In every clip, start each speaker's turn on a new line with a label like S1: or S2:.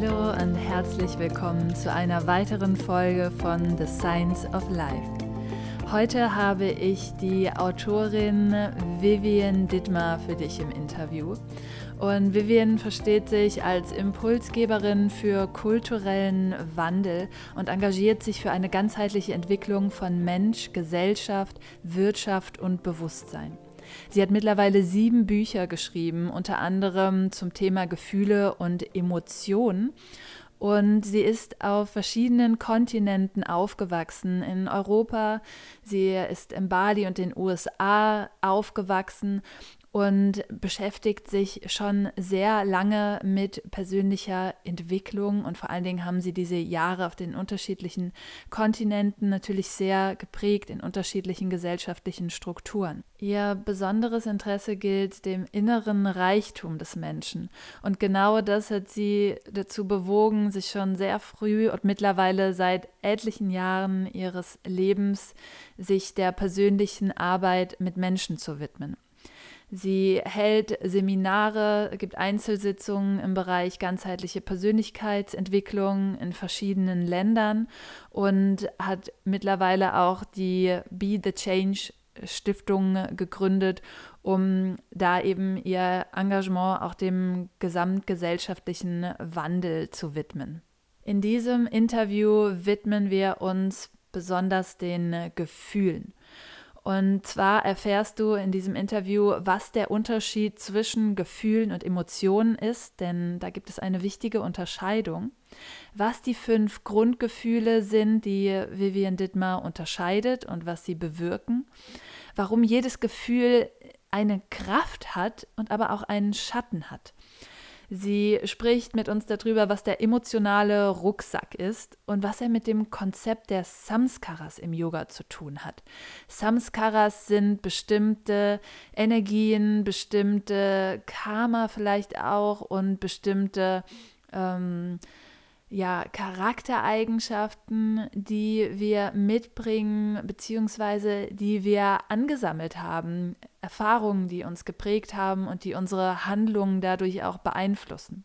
S1: Hallo und herzlich willkommen zu einer weiteren Folge von The Science of Life. Heute habe ich die Autorin Vivian Dittmar für dich im Interview. Und Vivian versteht sich als Impulsgeberin für kulturellen Wandel und engagiert sich für eine ganzheitliche Entwicklung von Mensch, Gesellschaft, Wirtschaft und Bewusstsein. Sie hat mittlerweile sieben Bücher geschrieben, unter anderem zum Thema Gefühle und Emotionen. Und sie ist auf verschiedenen Kontinenten aufgewachsen. In Europa, sie ist in Bali und den USA aufgewachsen und beschäftigt sich schon sehr lange mit persönlicher Entwicklung und vor allen Dingen haben sie diese Jahre auf den unterschiedlichen Kontinenten natürlich sehr geprägt in unterschiedlichen gesellschaftlichen Strukturen. Ihr besonderes Interesse gilt dem inneren Reichtum des Menschen und genau das hat sie dazu bewogen, sich schon sehr früh und mittlerweile seit etlichen Jahren ihres Lebens sich der persönlichen Arbeit mit Menschen zu widmen. Sie hält Seminare, gibt Einzelsitzungen im Bereich ganzheitliche Persönlichkeitsentwicklung in verschiedenen Ländern und hat mittlerweile auch die Be the Change Stiftung gegründet, um da eben ihr Engagement auch dem gesamtgesellschaftlichen Wandel zu widmen. In diesem Interview widmen wir uns besonders den Gefühlen. Und zwar erfährst du in diesem Interview, was der Unterschied zwischen Gefühlen und Emotionen ist, denn da gibt es eine wichtige Unterscheidung. Was die fünf Grundgefühle sind, die Vivian Dittmar unterscheidet und was sie bewirken. Warum jedes Gefühl eine Kraft hat und aber auch einen Schatten hat. Sie spricht mit uns darüber, was der emotionale Rucksack ist und was er mit dem Konzept der Samskaras im Yoga zu tun hat. Samskaras sind bestimmte Energien, bestimmte Karma vielleicht auch und bestimmte ähm, ja, Charaktereigenschaften, die wir mitbringen, beziehungsweise die wir angesammelt haben, Erfahrungen, die uns geprägt haben und die unsere Handlungen dadurch auch beeinflussen.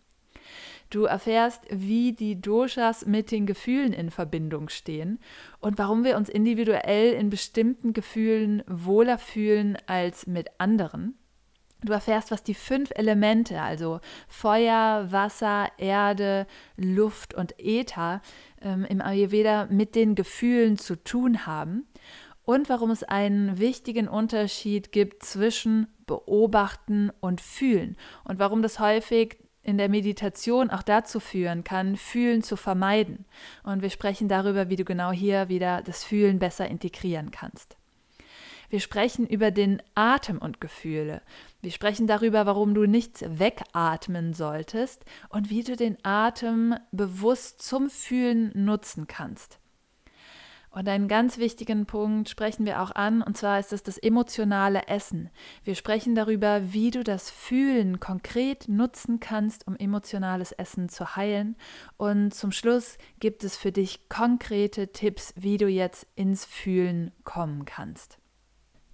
S1: Du erfährst, wie die Doshas mit den Gefühlen in Verbindung stehen und warum wir uns individuell in bestimmten Gefühlen wohler fühlen als mit anderen. Du erfährst, was die fünf Elemente, also Feuer, Wasser, Erde, Luft und Äther, ähm, im Ayurveda mit den Gefühlen zu tun haben und warum es einen wichtigen Unterschied gibt zwischen Beobachten und Fühlen und warum das häufig in der Meditation auch dazu führen kann, Fühlen zu vermeiden. Und wir sprechen darüber, wie du genau hier wieder das Fühlen besser integrieren kannst. Wir sprechen über den Atem und Gefühle. Wir sprechen darüber, warum du nichts wegatmen solltest und wie du den Atem bewusst zum Fühlen nutzen kannst. Und einen ganz wichtigen Punkt sprechen wir auch an, und zwar ist es das emotionale Essen. Wir sprechen darüber, wie du das Fühlen konkret nutzen kannst, um emotionales Essen zu heilen. Und zum Schluss gibt es für dich konkrete Tipps, wie du jetzt ins Fühlen kommen kannst.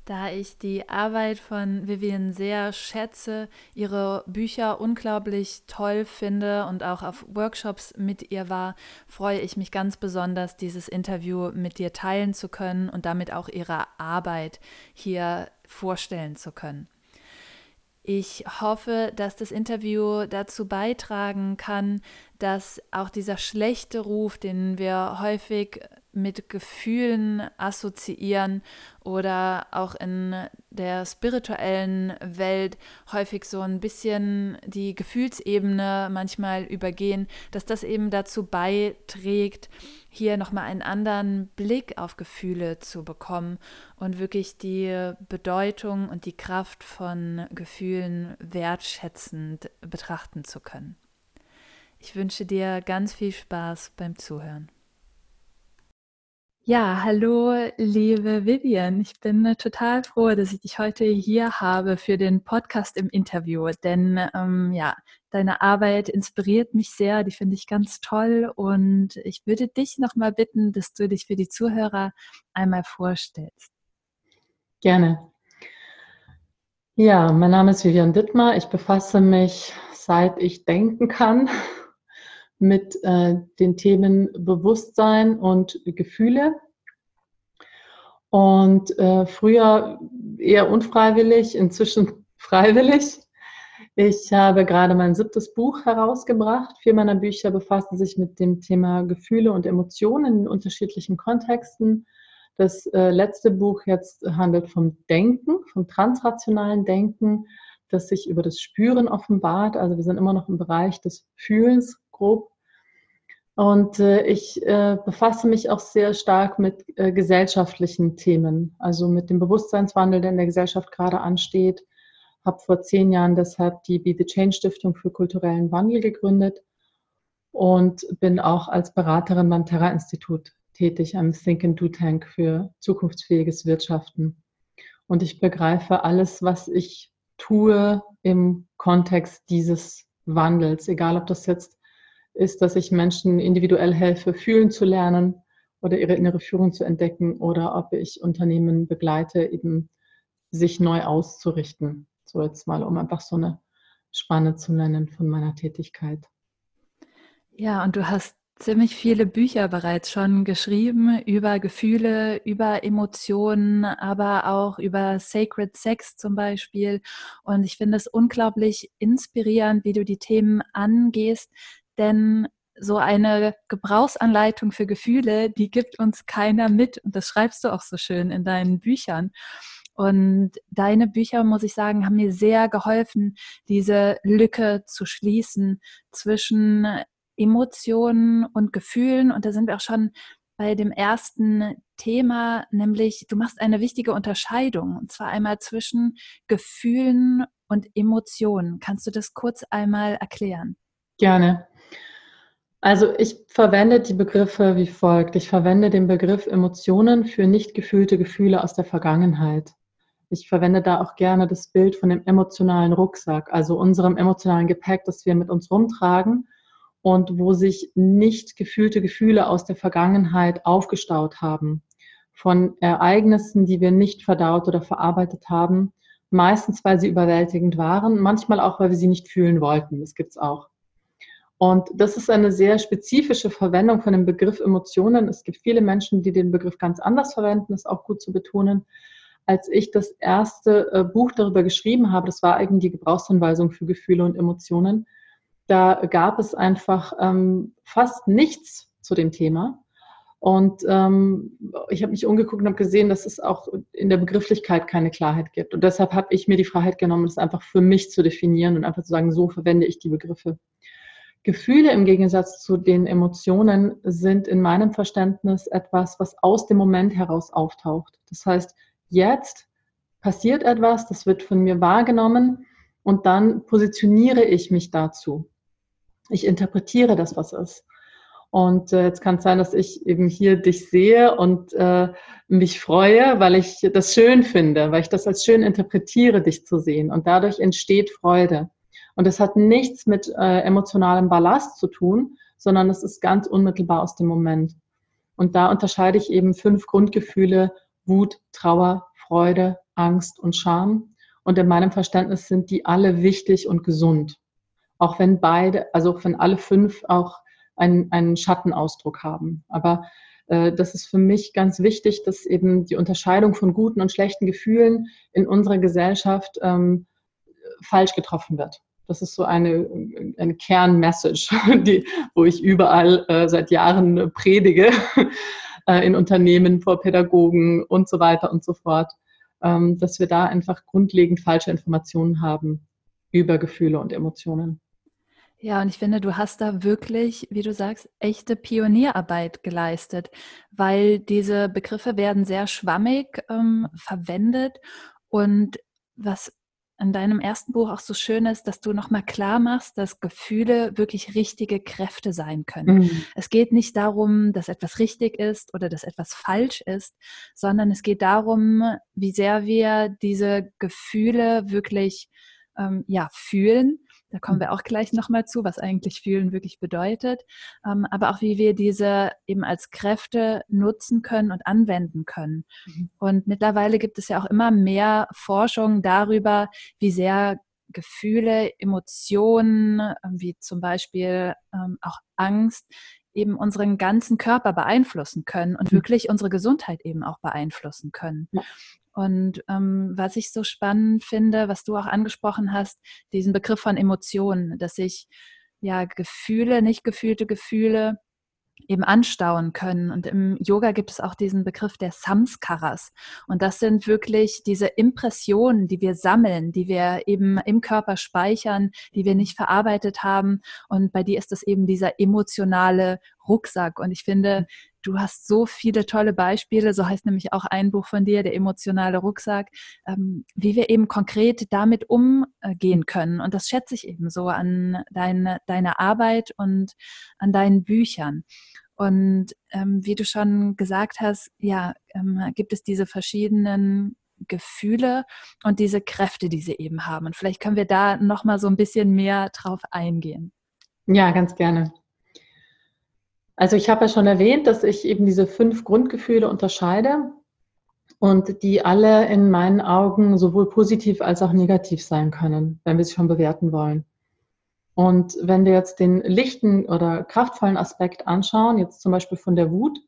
S1: Da ich die Arbeit von Vivian sehr schätze, ihre Bücher unglaublich toll finde und auch auf Workshops mit ihr war, freue ich mich ganz besonders, dieses Interview mit dir teilen zu können und damit auch ihre Arbeit hier vorstellen zu können. Ich hoffe, dass das Interview dazu beitragen kann, dass auch dieser schlechte Ruf, den wir häufig mit Gefühlen assoziieren oder auch in der spirituellen Welt häufig so ein bisschen die Gefühlsebene manchmal übergehen, dass das eben dazu beiträgt, hier nochmal einen anderen Blick auf Gefühle zu bekommen und wirklich die Bedeutung und die Kraft von Gefühlen wertschätzend betrachten zu können. Ich wünsche dir ganz viel Spaß beim Zuhören. Ja, hallo, liebe Vivian. Ich bin äh, total froh, dass ich dich heute hier habe für den Podcast im Interview, denn ähm, ja, deine Arbeit inspiriert mich sehr, die finde ich ganz toll und ich würde dich nochmal bitten, dass du dich für die Zuhörer einmal vorstellst.
S2: Gerne. Ja, mein Name ist Vivian Dittmar. Ich befasse mich, seit ich denken kann, mit äh, den Themen Bewusstsein und Gefühle. Und äh, früher eher unfreiwillig, inzwischen freiwillig. Ich habe gerade mein siebtes Buch herausgebracht. Vier meiner Bücher befassen sich mit dem Thema Gefühle und Emotionen in unterschiedlichen Kontexten. Das äh, letzte Buch jetzt handelt vom Denken, vom transrationalen Denken, das sich über das Spüren offenbart. Also wir sind immer noch im Bereich des Fühlens grob und äh, ich äh, befasse mich auch sehr stark mit äh, gesellschaftlichen Themen, also mit dem Bewusstseinswandel, der in der Gesellschaft gerade ansteht. Habe vor zehn Jahren deshalb die Be the Change Stiftung für kulturellen Wandel gegründet und bin auch als Beraterin beim Terra-Institut tätig, einem Think and Do Tank für zukunftsfähiges Wirtschaften. Und ich begreife alles, was ich tue im Kontext dieses Wandels, egal ob das jetzt ist, dass ich Menschen individuell helfe, fühlen zu lernen oder ihre innere Führung zu entdecken oder ob ich Unternehmen begleite, eben sich neu auszurichten. So jetzt mal, um einfach so eine Spanne zu nennen von meiner Tätigkeit.
S1: Ja, und du hast ziemlich viele Bücher bereits schon geschrieben über Gefühle, über Emotionen, aber auch über Sacred Sex zum Beispiel. Und ich finde es unglaublich inspirierend, wie du die Themen angehst, denn so eine Gebrauchsanleitung für Gefühle, die gibt uns keiner mit. Und das schreibst du auch so schön in deinen Büchern. Und deine Bücher, muss ich sagen, haben mir sehr geholfen, diese Lücke zu schließen zwischen Emotionen und Gefühlen. Und da sind wir auch schon bei dem ersten Thema, nämlich du machst eine wichtige Unterscheidung, und zwar einmal zwischen Gefühlen und Emotionen. Kannst du das kurz einmal erklären?
S2: Gerne. Also ich verwende die Begriffe wie folgt. Ich verwende den Begriff Emotionen für nicht gefühlte Gefühle aus der Vergangenheit. Ich verwende da auch gerne das Bild von dem emotionalen Rucksack, also unserem emotionalen Gepäck, das wir mit uns rumtragen und wo sich nicht gefühlte Gefühle aus der Vergangenheit aufgestaut haben. Von Ereignissen, die wir nicht verdaut oder verarbeitet haben, meistens weil sie überwältigend waren, manchmal auch, weil wir sie nicht fühlen wollten. Das gibt's auch. Und das ist eine sehr spezifische Verwendung von dem Begriff Emotionen. Es gibt viele Menschen, die den Begriff ganz anders verwenden, ist auch gut zu betonen. Als ich das erste äh, Buch darüber geschrieben habe, das war eben die Gebrauchsanweisung für Gefühle und Emotionen, da gab es einfach ähm, fast nichts zu dem Thema. Und ähm, ich habe mich umgeguckt und habe gesehen, dass es auch in der Begrifflichkeit keine Klarheit gibt. Und deshalb habe ich mir die Freiheit genommen, das einfach für mich zu definieren und einfach zu sagen, so verwende ich die Begriffe. Gefühle im Gegensatz zu den Emotionen sind in meinem Verständnis etwas, was aus dem Moment heraus auftaucht. Das heißt, jetzt passiert etwas, das wird von mir wahrgenommen und dann positioniere ich mich dazu. Ich interpretiere das, was ist. Und äh, jetzt kann es sein, dass ich eben hier dich sehe und äh, mich freue, weil ich das schön finde, weil ich das als schön interpretiere, dich zu sehen. Und dadurch entsteht Freude. Und das hat nichts mit äh, emotionalem Ballast zu tun, sondern es ist ganz unmittelbar aus dem Moment. Und da unterscheide ich eben fünf Grundgefühle, Wut, Trauer, Freude, Angst und Scham. Und in meinem Verständnis sind die alle wichtig und gesund. Auch wenn beide, also auch wenn alle fünf auch einen, einen Schattenausdruck haben. Aber äh, das ist für mich ganz wichtig, dass eben die Unterscheidung von guten und schlechten Gefühlen in unserer Gesellschaft ähm, falsch getroffen wird. Das ist so eine, eine Kernmessage, die, wo ich überall äh, seit Jahren predige, äh, in Unternehmen, vor Pädagogen und so weiter und so fort, ähm, dass wir da einfach grundlegend falsche Informationen haben über Gefühle und Emotionen.
S1: Ja, und ich finde, du hast da wirklich, wie du sagst, echte Pionierarbeit geleistet, weil diese Begriffe werden sehr schwammig ähm, verwendet und was in deinem ersten Buch auch so schön ist, dass du nochmal klar machst, dass Gefühle wirklich richtige Kräfte sein können. Mhm. Es geht nicht darum, dass etwas richtig ist oder dass etwas falsch ist, sondern es geht darum, wie sehr wir diese Gefühle wirklich ähm, ja, fühlen da kommen wir auch gleich nochmal zu, was eigentlich fühlen wirklich bedeutet. Ähm, aber auch wie wir diese eben als Kräfte nutzen können und anwenden können. Mhm. Und mittlerweile gibt es ja auch immer mehr Forschung darüber, wie sehr Gefühle, Emotionen, ähm, wie zum Beispiel ähm, auch Angst, eben unseren ganzen Körper beeinflussen können und mhm. wirklich unsere Gesundheit eben auch beeinflussen können. Ja. Und ähm, was ich so spannend finde, was du auch angesprochen hast, diesen Begriff von Emotionen, dass sich ja Gefühle, nicht gefühlte Gefühle eben anstauen können. Und im Yoga gibt es auch diesen Begriff der Samskaras. Und das sind wirklich diese Impressionen, die wir sammeln, die wir eben im Körper speichern, die wir nicht verarbeitet haben. Und bei dir ist das eben dieser emotionale Rucksack. Und ich finde, du hast so viele tolle Beispiele, so heißt nämlich auch ein Buch von dir, der emotionale Rucksack, ähm, wie wir eben konkret damit umgehen können. Und das schätze ich eben so an deine, deine Arbeit und an deinen Büchern. Und ähm, wie du schon gesagt hast, ja, ähm, gibt es diese verschiedenen Gefühle und diese Kräfte, die sie eben haben. Und vielleicht können wir da noch mal so ein bisschen mehr drauf eingehen.
S2: Ja, ganz gerne. Also ich habe ja schon erwähnt, dass ich eben diese fünf Grundgefühle unterscheide und die alle in meinen Augen sowohl positiv als auch negativ sein können, wenn wir sie schon bewerten wollen. Und wenn wir jetzt den lichten oder kraftvollen Aspekt anschauen, jetzt zum Beispiel von der Wut,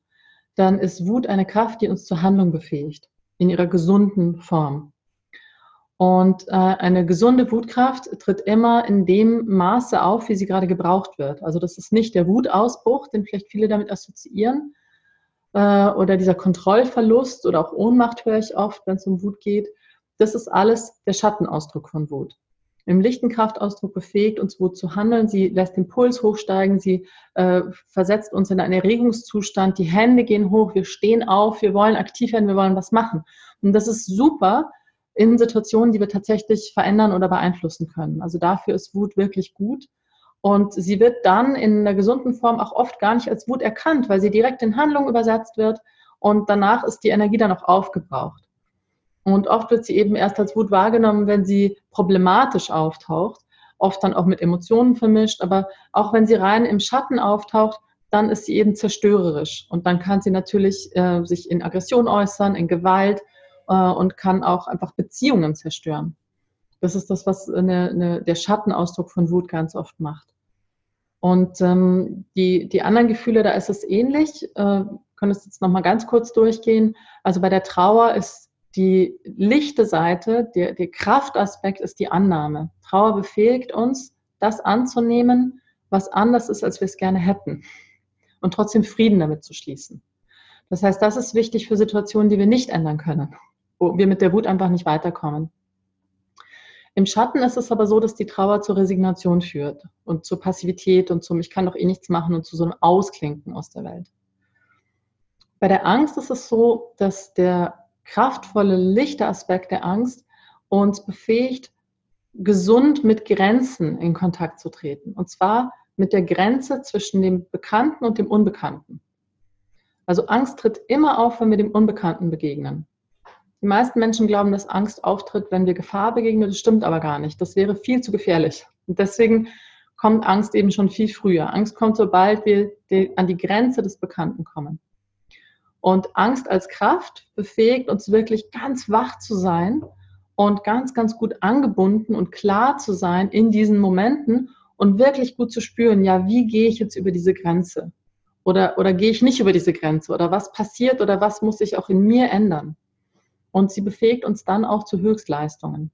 S2: dann ist Wut eine Kraft, die uns zur Handlung befähigt, in ihrer gesunden Form. Und äh, eine gesunde Wutkraft tritt immer in dem Maße auf, wie sie gerade gebraucht wird. Also das ist nicht der Wutausbruch, den vielleicht viele damit assoziieren, äh, oder dieser Kontrollverlust oder auch Ohnmacht höre ich oft, wenn es um Wut geht. Das ist alles der Schattenausdruck von Wut. Im lichten Kraftausdruck befähigt uns Wut zu handeln. Sie lässt den Puls hochsteigen. Sie äh, versetzt uns in einen Erregungszustand. Die Hände gehen hoch. Wir stehen auf. Wir wollen aktiv werden. Wir wollen was machen. Und das ist super, in Situationen, die wir tatsächlich verändern oder beeinflussen können. Also dafür ist Wut wirklich gut. Und sie wird dann in einer gesunden Form auch oft gar nicht als Wut erkannt, weil sie direkt in Handlung übersetzt wird und danach ist die Energie dann auch aufgebraucht. Und oft wird sie eben erst als Wut wahrgenommen, wenn sie problematisch auftaucht, oft dann auch mit Emotionen vermischt, aber auch wenn sie rein im Schatten auftaucht, dann ist sie eben zerstörerisch und dann kann sie natürlich äh, sich in Aggression äußern, in Gewalt äh, und kann auch einfach Beziehungen zerstören. Das ist das, was eine, eine, der Schattenausdruck von Wut ganz oft macht. Und ähm, die, die anderen Gefühle, da ist es ähnlich. Äh, können es jetzt nochmal ganz kurz durchgehen. Also bei der Trauer ist die lichte Seite, der, der Kraftaspekt ist die Annahme. Trauer befähigt uns, das anzunehmen, was anders ist, als wir es gerne hätten. Und trotzdem Frieden damit zu schließen. Das heißt, das ist wichtig für Situationen, die wir nicht ändern können wo wir mit der Wut einfach nicht weiterkommen. Im Schatten ist es aber so, dass die Trauer zur Resignation führt und zur Passivität und zum Ich kann doch eh nichts machen und zu so einem Ausklinken aus der Welt. Bei der Angst ist es so, dass der kraftvolle, lichte Aspekt der Angst uns befähigt, gesund mit Grenzen in Kontakt zu treten. Und zwar mit der Grenze zwischen dem Bekannten und dem Unbekannten. Also Angst tritt immer auf, wenn wir dem Unbekannten begegnen. Die meisten Menschen glauben, dass Angst auftritt, wenn wir Gefahr begegnen. Das stimmt aber gar nicht. Das wäre viel zu gefährlich. Und deswegen kommt Angst eben schon viel früher. Angst kommt, sobald wir an die Grenze des Bekannten kommen. Und Angst als Kraft befähigt uns wirklich ganz wach zu sein und ganz, ganz gut angebunden und klar zu sein in diesen Momenten und wirklich gut zu spüren, ja, wie gehe ich jetzt über diese Grenze? Oder, oder gehe ich nicht über diese Grenze? Oder was passiert oder was muss sich auch in mir ändern? Und sie befähigt uns dann auch zu Höchstleistungen.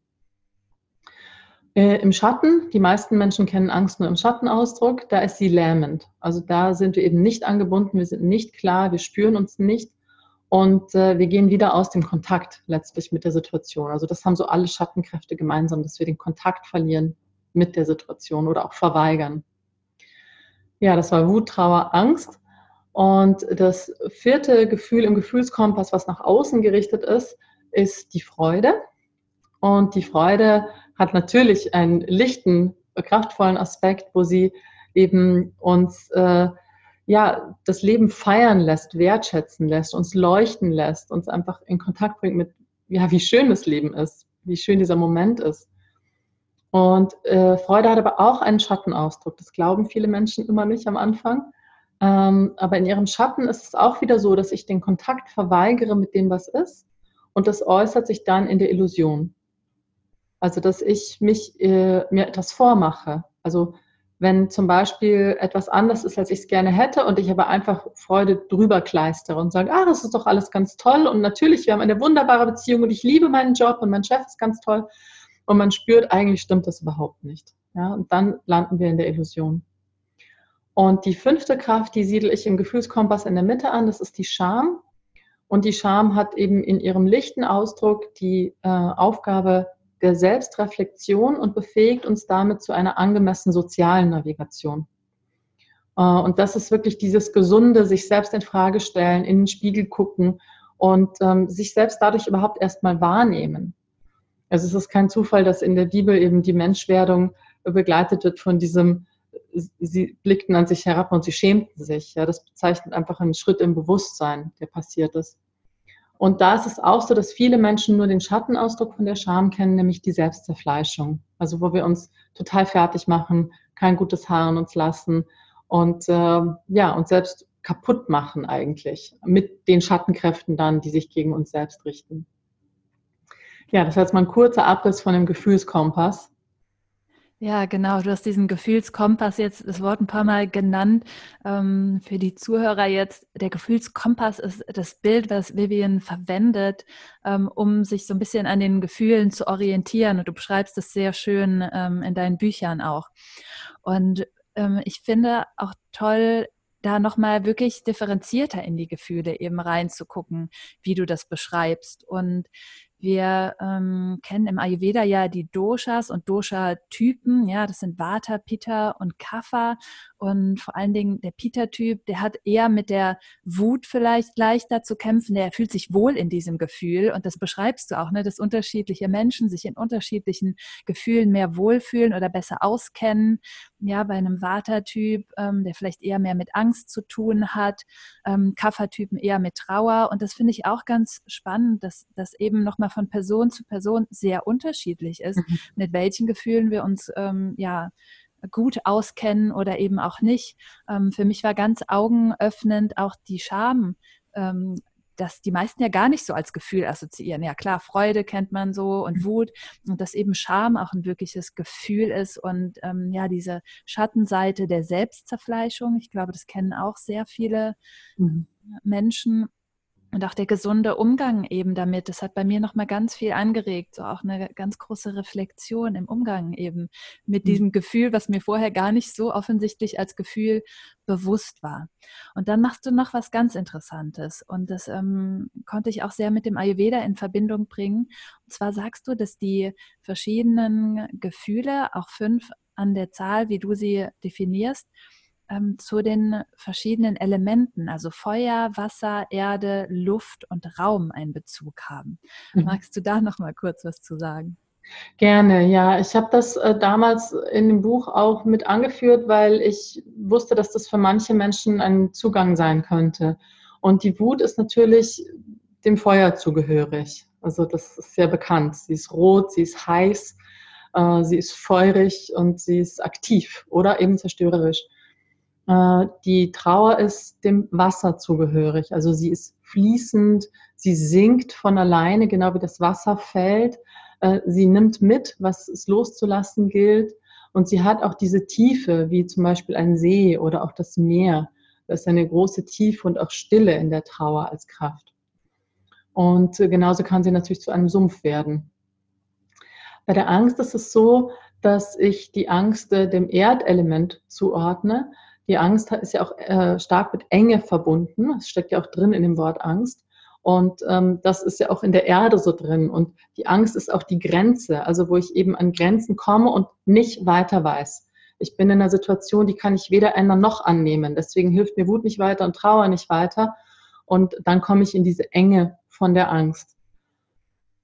S2: Äh, Im Schatten, die meisten Menschen kennen Angst nur im Schattenausdruck, da ist sie lähmend. Also da sind wir eben nicht angebunden, wir sind nicht klar, wir spüren uns nicht und äh, wir gehen wieder aus dem Kontakt letztlich mit der Situation. Also das haben so alle Schattenkräfte gemeinsam, dass wir den Kontakt verlieren mit der Situation oder auch verweigern. Ja, das war Wut, Trauer, Angst. Und das vierte Gefühl im Gefühlskompass, was nach außen gerichtet ist, ist die Freude. Und die Freude hat natürlich einen lichten, kraftvollen Aspekt, wo sie eben uns äh, ja das Leben feiern lässt, wertschätzen lässt, uns leuchten lässt, uns einfach in Kontakt bringt mit ja wie schön das Leben ist, wie schön dieser Moment ist. Und äh, Freude hat aber auch einen Schattenausdruck. Das glauben viele Menschen immer nicht am Anfang. Ähm, aber in ihrem Schatten ist es auch wieder so, dass ich den Kontakt verweigere mit dem, was ist. Und das äußert sich dann in der Illusion. Also, dass ich mich, äh, mir etwas vormache. Also, wenn zum Beispiel etwas anders ist, als ich es gerne hätte und ich aber einfach Freude drüber kleistere und sage, ah, das ist doch alles ganz toll und natürlich, wir haben eine wunderbare Beziehung und ich liebe meinen Job und mein Chef ist ganz toll und man spürt, eigentlich stimmt das überhaupt nicht. Ja, und dann landen wir in der Illusion. Und die fünfte Kraft, die siedle ich im Gefühlskompass in der Mitte an, das ist die Scham. Und die Scham hat eben in ihrem lichten Ausdruck die äh, Aufgabe, der Selbstreflexion und befähigt uns damit zu einer angemessenen sozialen Navigation. Äh, und das ist wirklich dieses gesunde, sich selbst in Frage stellen, in den Spiegel gucken und ähm, sich selbst dadurch überhaupt erstmal wahrnehmen. Also es ist kein Zufall, dass in der Bibel eben die Menschwerdung begleitet wird von diesem, sie blickten an sich herab und sie schämten sich. Ja, das bezeichnet einfach einen Schritt im Bewusstsein, der passiert ist. Und da ist es auch so, dass viele Menschen nur den Schattenausdruck von der Scham kennen, nämlich die Selbstzerfleischung. Also wo wir uns total fertig machen, kein gutes Haar an uns lassen und äh, ja, uns selbst kaputt machen eigentlich mit den Schattenkräften dann, die sich gegen uns selbst richten. Ja, das heißt mal ein kurzer Abriss von dem Gefühlskompass.
S1: Ja, genau. Du hast diesen Gefühlskompass jetzt das Wort ein paar Mal genannt. Ähm, für die Zuhörer jetzt, der Gefühlskompass ist das Bild, was Vivian verwendet, ähm, um sich so ein bisschen an den Gefühlen zu orientieren. Und du beschreibst es sehr schön ähm, in deinen Büchern auch. Und ähm, ich finde auch toll, da nochmal wirklich differenzierter in die Gefühle eben reinzugucken, wie du das beschreibst. Und wir ähm, kennen im Ayurveda ja die Doshas und Dosha-Typen. Ja, das sind Vata, Pitta und Kapha. Und vor allen Dingen der Pitta-Typ, der hat eher mit der Wut vielleicht leichter zu kämpfen. Der fühlt sich wohl in diesem Gefühl. Und das beschreibst du auch, ne, dass unterschiedliche Menschen sich in unterschiedlichen Gefühlen mehr wohlfühlen oder besser auskennen. Ja, bei einem Vata-Typ, ähm, der vielleicht eher mehr mit Angst zu tun hat. Ähm, Kapha-Typen eher mit Trauer. Und das finde ich auch ganz spannend, dass das eben nochmal von Person zu Person sehr unterschiedlich ist, mhm. mit welchen Gefühlen wir uns ähm, ja gut auskennen oder eben auch nicht. Ähm, für mich war ganz augenöffnend auch die Scham. Ähm, dass die meisten ja gar nicht so als Gefühl assoziieren. Ja klar, Freude kennt man so und mhm. Wut und dass eben Scham auch ein wirkliches Gefühl ist und ähm, ja, diese Schattenseite der Selbstzerfleischung, ich glaube, das kennen auch sehr viele mhm. Menschen und auch der gesunde Umgang eben damit, das hat bei mir nochmal ganz viel angeregt, so auch eine ganz große Reflexion im Umgang eben mit mhm. diesem Gefühl, was mir vorher gar nicht so offensichtlich als Gefühl bewusst war. Und dann machst du noch was ganz Interessantes und das ähm, konnte ich auch sehr mit dem Ayurveda in Verbindung bringen. Und zwar sagst du, dass die verschiedenen Gefühle, auch fünf an der Zahl, wie du sie definierst, ähm, zu den verschiedenen Elementen, also Feuer, Wasser, Erde, Luft und Raum einen Bezug haben. Mhm. Magst du da noch mal kurz was zu sagen?
S2: Gerne, ja. Ich habe das äh, damals in dem Buch auch mit angeführt, weil ich wusste, dass das für manche Menschen ein Zugang sein könnte. Und die Wut ist natürlich dem Feuer zugehörig. Also das ist sehr bekannt. Sie ist rot, sie ist heiß, äh, sie ist feurig und sie ist aktiv oder eben zerstörerisch. Äh, die Trauer ist dem Wasser zugehörig. Also sie ist fließend, sie sinkt von alleine, genau wie das Wasser fällt. Äh, sie nimmt mit, was es loszulassen gilt. Und sie hat auch diese Tiefe, wie zum Beispiel ein See oder auch das Meer. Das ist eine große Tiefe und auch Stille in der Trauer als Kraft. Und äh, genauso kann sie natürlich zu einem Sumpf werden. Bei der Angst ist es so, dass ich die Angst dem Erdelement zuordne. Die Angst ist ja auch äh, stark mit Enge verbunden. Das steckt ja auch drin in dem Wort Angst. Und ähm, das ist ja auch in der Erde so drin. Und die Angst ist auch die Grenze, also wo ich eben an Grenzen komme und nicht weiter weiß. Ich bin in einer Situation, die kann ich weder ändern noch annehmen. Deswegen hilft mir Wut nicht weiter und Trauer nicht weiter. Und dann komme ich in diese Enge von der Angst.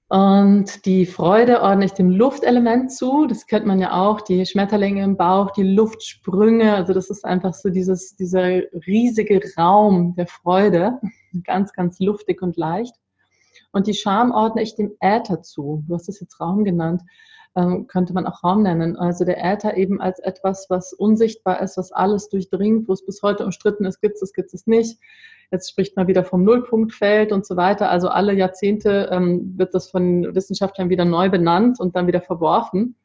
S2: Und die Freude ordne ich dem Luftelement zu. Das kennt man ja auch, die Schmetterlinge im Bauch, die Luftsprünge. Also das ist einfach so dieses, dieser riesige Raum der Freude. Ganz, ganz luftig und leicht. Und die Scham ordne ich dem Äther zu. Du hast es jetzt Raum genannt. Ähm, könnte man auch Raum nennen. Also der Äther eben als etwas, was unsichtbar ist, was alles durchdringt, wo es bis heute umstritten ist, gibt es, gibt es nicht. Jetzt spricht man wieder vom Nullpunktfeld und so weiter. Also alle Jahrzehnte ähm, wird das von Wissenschaftlern wieder neu benannt und dann wieder verworfen,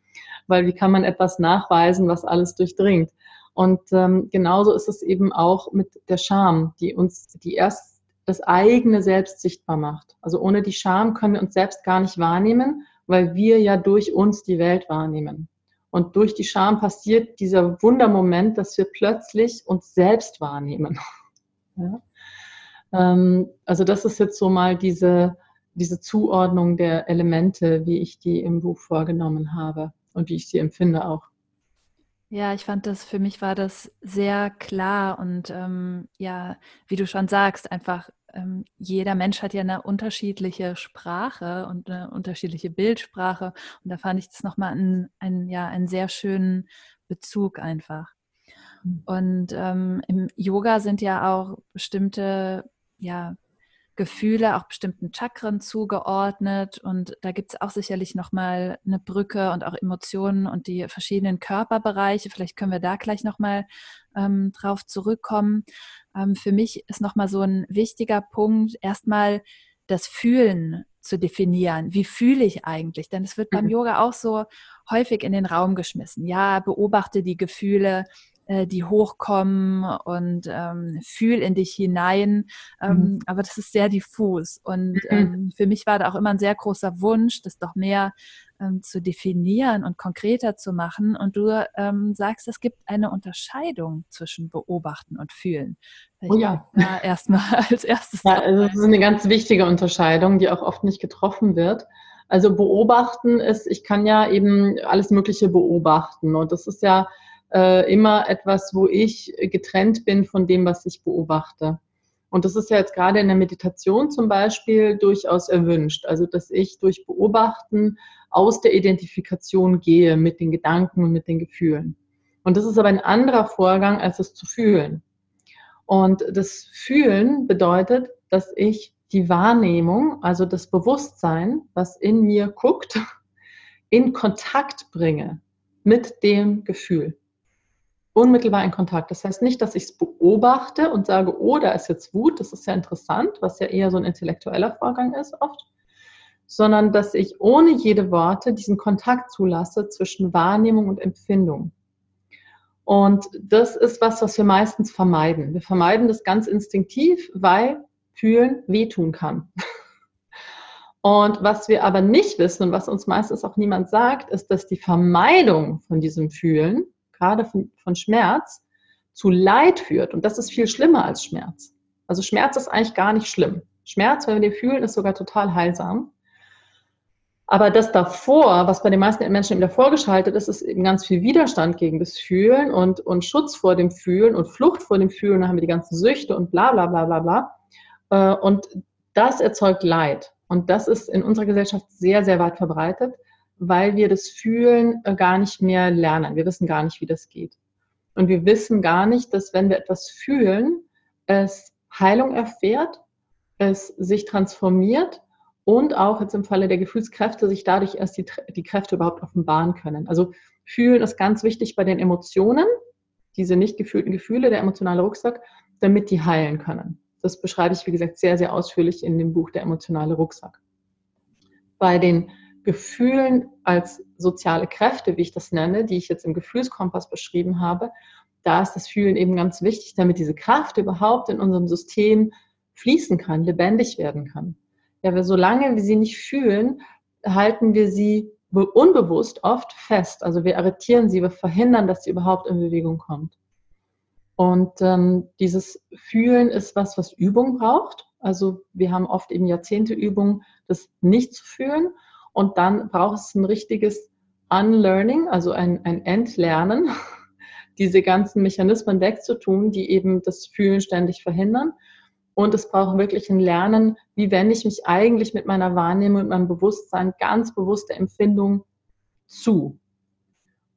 S2: weil wie kann man etwas nachweisen, was alles durchdringt? Und ähm, genauso ist es eben auch mit der Scham, die uns, die erst das eigene Selbst sichtbar macht. Also ohne die Scham können wir uns selbst gar nicht wahrnehmen weil wir ja durch uns die Welt wahrnehmen. Und durch die Scham passiert dieser Wundermoment, dass wir plötzlich uns selbst wahrnehmen. Ja? Ähm, also das ist jetzt so mal diese, diese Zuordnung der Elemente, wie ich die im Buch vorgenommen habe und wie ich sie empfinde auch.
S1: Ja, ich fand das, für mich war das sehr klar und ähm, ja, wie du schon sagst, einfach ähm, jeder Mensch hat ja eine unterschiedliche Sprache und eine unterschiedliche Bildsprache. Und da fand ich das nochmal ein, ein, ja, einen sehr schönen Bezug einfach. Mhm. Und ähm, im Yoga sind ja auch bestimmte ja, Gefühle auch bestimmten Chakren zugeordnet und da gibt es auch sicherlich nochmal eine Brücke und auch Emotionen und die verschiedenen Körperbereiche. Vielleicht können wir da gleich nochmal ähm, drauf zurückkommen. Ähm, für mich ist nochmal so ein wichtiger Punkt, erstmal das Fühlen zu definieren. Wie fühle ich eigentlich? Denn es wird beim mhm. Yoga auch so häufig in den Raum geschmissen. Ja, beobachte die Gefühle, äh, die hochkommen und ähm, fühl in dich hinein. Ähm, mhm. Aber das ist sehr diffus. Und mhm. ähm, für mich war da auch immer ein sehr großer Wunsch, das doch mehr ähm, zu definieren und konkreter zu machen. Und du ähm, sagst, es gibt eine Unterscheidung zwischen Beobachten und Fühlen.
S2: Vielleicht oh ja.
S1: Erstmal als erstes.
S2: Ja, also das ist eine ganz wichtige Unterscheidung, die auch oft nicht getroffen wird. Also beobachten ist, ich kann ja eben alles Mögliche beobachten. Und das ist ja äh, immer etwas, wo ich getrennt bin von dem, was ich beobachte. Und das ist ja jetzt gerade in der Meditation zum Beispiel durchaus erwünscht. Also, dass ich durch Beobachten aus der Identifikation gehe mit den Gedanken und mit den Gefühlen. Und das ist aber ein anderer Vorgang, als es zu fühlen. Und das Fühlen bedeutet, dass ich die Wahrnehmung, also das Bewusstsein, was in mir guckt, in Kontakt bringe mit dem Gefühl unmittelbar in Kontakt. Das heißt nicht, dass ich es beobachte und sage, oh, da ist jetzt Wut, das ist ja interessant, was ja eher so ein intellektueller Vorgang ist oft, sondern dass ich ohne jede Worte diesen Kontakt zulasse zwischen Wahrnehmung und Empfindung. Und das ist was, was wir meistens vermeiden. Wir vermeiden das ganz instinktiv, weil fühlen wehtun kann. Und was wir aber nicht wissen und was uns meistens auch niemand sagt, ist, dass die Vermeidung von diesem Fühlen gerade von, von Schmerz, zu Leid führt. Und das ist viel schlimmer als Schmerz. Also Schmerz ist eigentlich gar nicht schlimm. Schmerz, wenn wir den fühlen, ist sogar total heilsam. Aber das davor, was bei den meisten Menschen eben davor geschaltet ist, ist eben ganz viel Widerstand gegen das Fühlen und, und Schutz vor dem Fühlen und Flucht vor dem Fühlen. Da haben wir die ganzen Süchte und bla bla bla bla bla. Äh, und das erzeugt Leid. Und das ist in unserer Gesellschaft sehr, sehr weit verbreitet weil wir das Fühlen äh, gar nicht mehr lernen. Wir wissen gar nicht, wie das geht. Und wir wissen gar nicht, dass wenn wir etwas fühlen, es Heilung erfährt, es sich transformiert und auch jetzt im Falle der Gefühlskräfte sich dadurch erst die, die Kräfte überhaupt offenbaren können. Also fühlen ist ganz wichtig bei den Emotionen, diese nicht gefühlten Gefühle, der emotionale Rucksack, damit die heilen können. Das beschreibe ich, wie gesagt, sehr, sehr ausführlich in dem Buch Der emotionale Rucksack. Bei den Gefühlen als soziale Kräfte, wie ich das nenne, die ich jetzt im Gefühlskompass beschrieben habe, da ist das Fühlen eben ganz wichtig, damit diese Kraft überhaupt in unserem System fließen kann, lebendig werden kann. Ja, weil solange wir sie nicht fühlen, halten wir sie unbewusst oft fest. Also wir arretieren sie, wir verhindern, dass sie überhaupt in Bewegung kommt. Und ähm, dieses Fühlen ist was, was Übung braucht. Also wir haben oft eben Jahrzehnte Übung, das nicht zu fühlen. Und dann braucht es ein richtiges Unlearning, also ein, ein Entlernen, diese ganzen Mechanismen wegzutun, die eben das Fühlen ständig verhindern. Und es braucht wirklich ein Lernen, wie wende ich mich eigentlich mit meiner Wahrnehmung, mit meinem Bewusstsein ganz bewusste Empfindung zu.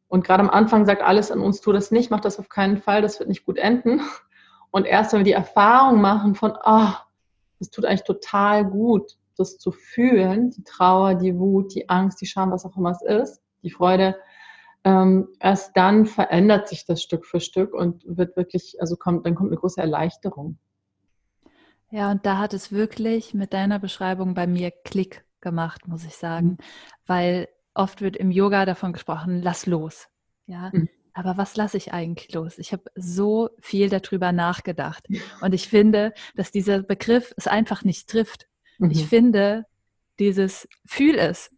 S2: Und gerade am Anfang sagt alles an uns, tu das nicht, mach das auf keinen Fall, das wird nicht gut enden. Und erst wenn wir die Erfahrung machen von, ah, oh, das tut eigentlich total gut, das zu fühlen, die Trauer, die Wut, die Angst, die Scham, was auch immer es ist, die Freude, ähm, erst dann verändert sich das Stück für Stück und wird wirklich, also kommt, dann kommt eine große Erleichterung.
S1: Ja, und da hat es wirklich mit deiner Beschreibung bei mir Klick gemacht, muss ich sagen, mhm. weil oft wird im Yoga davon gesprochen, lass los. Ja, mhm. aber was lasse ich eigentlich los? Ich habe so viel darüber nachgedacht und ich finde, dass dieser Begriff es einfach nicht trifft. Mhm. Ich finde, dieses Fühl es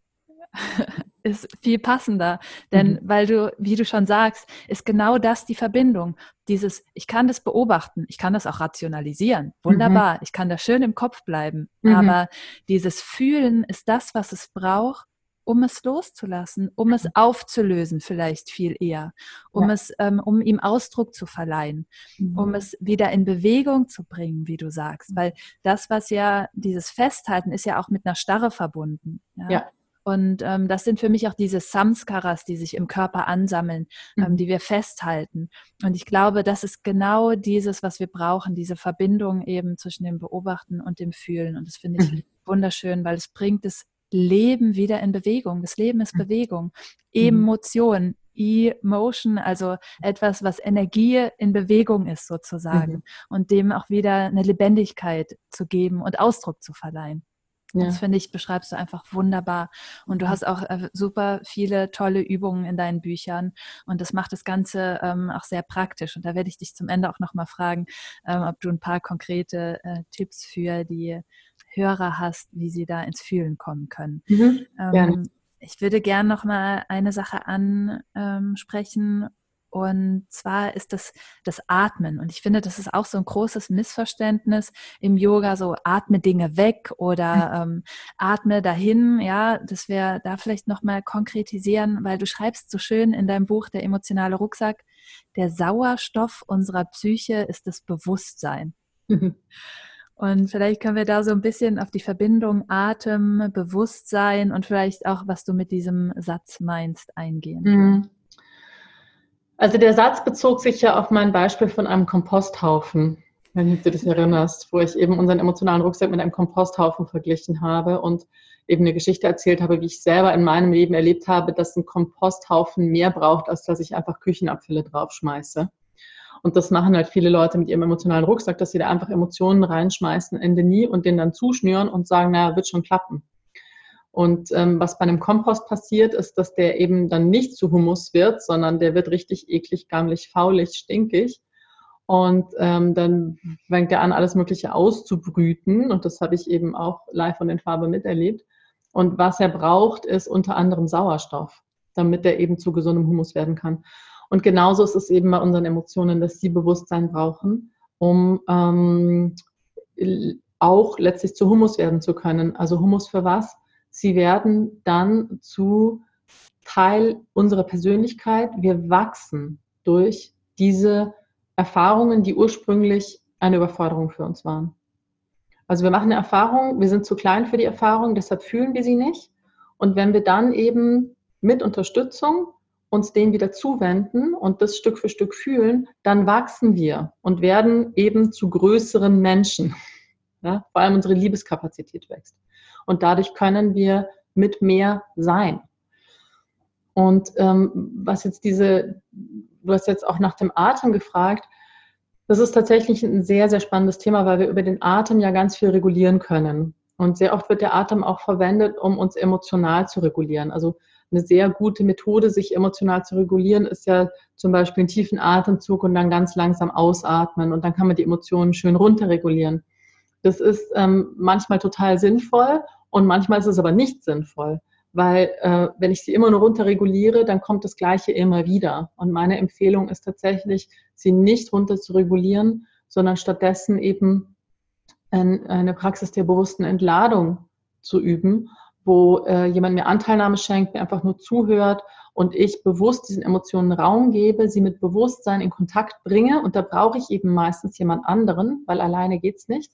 S1: ist viel passender. Denn mhm. weil du, wie du schon sagst, ist genau das die Verbindung. Dieses, ich kann das beobachten, ich kann das auch rationalisieren. Wunderbar, mhm. ich kann da schön im Kopf bleiben. Mhm. Aber dieses Fühlen ist das, was es braucht, um es loszulassen, um es mhm. aufzulösen, vielleicht viel eher, um ja. es, ähm, um ihm Ausdruck zu verleihen, mhm. um es wieder in Bewegung zu bringen, wie du sagst. Mhm. Weil das, was ja dieses Festhalten ist ja auch mit einer Starre verbunden. Ja. ja. Und ähm, das sind für mich auch diese Samskaras, die sich im Körper ansammeln, ähm, mhm. die wir festhalten. Und ich glaube, das ist genau dieses, was wir brauchen, diese Verbindung eben zwischen dem Beobachten und dem Fühlen. Und das finde ich mhm. wunderschön, weil es bringt das Leben wieder in Bewegung. Das Leben ist mhm. Bewegung. Mhm. Emotion, Emotion, also etwas, was Energie in Bewegung ist sozusagen. Mhm. Und dem auch wieder eine Lebendigkeit zu geben und Ausdruck zu verleihen. Ja. Das finde ich, beschreibst du einfach wunderbar. Und du hast auch äh, super viele tolle Übungen in deinen Büchern. Und das macht das Ganze ähm, auch sehr praktisch. Und da werde ich dich zum Ende auch nochmal fragen, ähm, ob du ein paar konkrete äh, Tipps für die Hörer hast, wie sie da ins Fühlen kommen können. Mhm, ähm, ich würde gerne nochmal eine Sache ansprechen. Und zwar ist das das Atmen. Und ich finde, das ist auch so ein großes Missverständnis im Yoga, so atme Dinge weg oder ähm, atme dahin. Ja, dass wir da vielleicht nochmal konkretisieren, weil du schreibst so schön in deinem Buch Der emotionale Rucksack, der Sauerstoff unserer Psyche ist das Bewusstsein. Mhm. Und vielleicht können wir da so ein bisschen auf die Verbindung Atem, Bewusstsein und vielleicht auch, was du mit diesem Satz meinst, eingehen. Mhm.
S2: Also der Satz bezog sich ja auf mein Beispiel von einem Komposthaufen, wenn du dich erinnerst, wo ich eben unseren emotionalen Rucksack mit einem Komposthaufen verglichen habe und eben eine Geschichte erzählt habe, wie ich selber in meinem Leben erlebt habe, dass ein Komposthaufen mehr braucht, als dass ich einfach Küchenabfälle draufschmeiße. Und das machen halt viele Leute mit ihrem emotionalen Rucksack, dass sie da einfach Emotionen reinschmeißen, Ende nie und den dann zuschnüren und sagen, naja, wird schon klappen. Und ähm, was bei einem Kompost passiert, ist, dass der eben dann nicht zu Humus wird, sondern der wird richtig eklig, gammelig, faulig, stinkig. Und ähm, dann fängt er an, alles Mögliche auszubrüten. Und das habe ich eben auch live von den Farbe miterlebt. Und was er braucht, ist unter anderem Sauerstoff, damit er eben zu gesundem Humus werden kann. Und genauso ist es eben bei unseren Emotionen, dass sie Bewusstsein brauchen, um ähm, auch letztlich zu Humus werden zu können. Also Humus für was? Sie werden dann zu Teil unserer Persönlichkeit. Wir wachsen durch diese Erfahrungen, die ursprünglich eine Überforderung für uns waren. Also wir machen eine Erfahrung, wir sind zu klein für die Erfahrung, deshalb fühlen wir sie nicht. Und wenn wir dann eben mit Unterstützung uns dem wieder zuwenden und das Stück für Stück fühlen, dann wachsen wir und werden eben zu größeren Menschen. Ja, vor allem unsere Liebeskapazität wächst. Und dadurch können wir mit mehr sein. Und ähm, was jetzt diese, du hast jetzt auch nach dem Atem gefragt, das ist tatsächlich ein sehr, sehr spannendes Thema, weil wir über den Atem ja ganz viel regulieren können. Und sehr oft wird der Atem auch verwendet, um uns emotional zu regulieren. Also eine sehr gute Methode, sich emotional zu regulieren, ist ja zum Beispiel einen tiefen Atemzug und dann ganz langsam ausatmen. Und dann kann man die Emotionen schön runterregulieren. Das ist ähm, manchmal total sinnvoll und manchmal ist es aber nicht sinnvoll, weil äh, wenn ich sie immer nur runterreguliere, dann kommt das Gleiche immer wieder. Und meine Empfehlung ist tatsächlich, sie nicht runter zu regulieren, sondern stattdessen eben ein, eine Praxis der bewussten Entladung zu üben, wo äh, jemand mir Anteilnahme schenkt, mir einfach nur zuhört und ich bewusst diesen Emotionen Raum gebe, sie mit Bewusstsein in Kontakt bringe. Und da brauche ich eben meistens jemand anderen, weil alleine geht's nicht.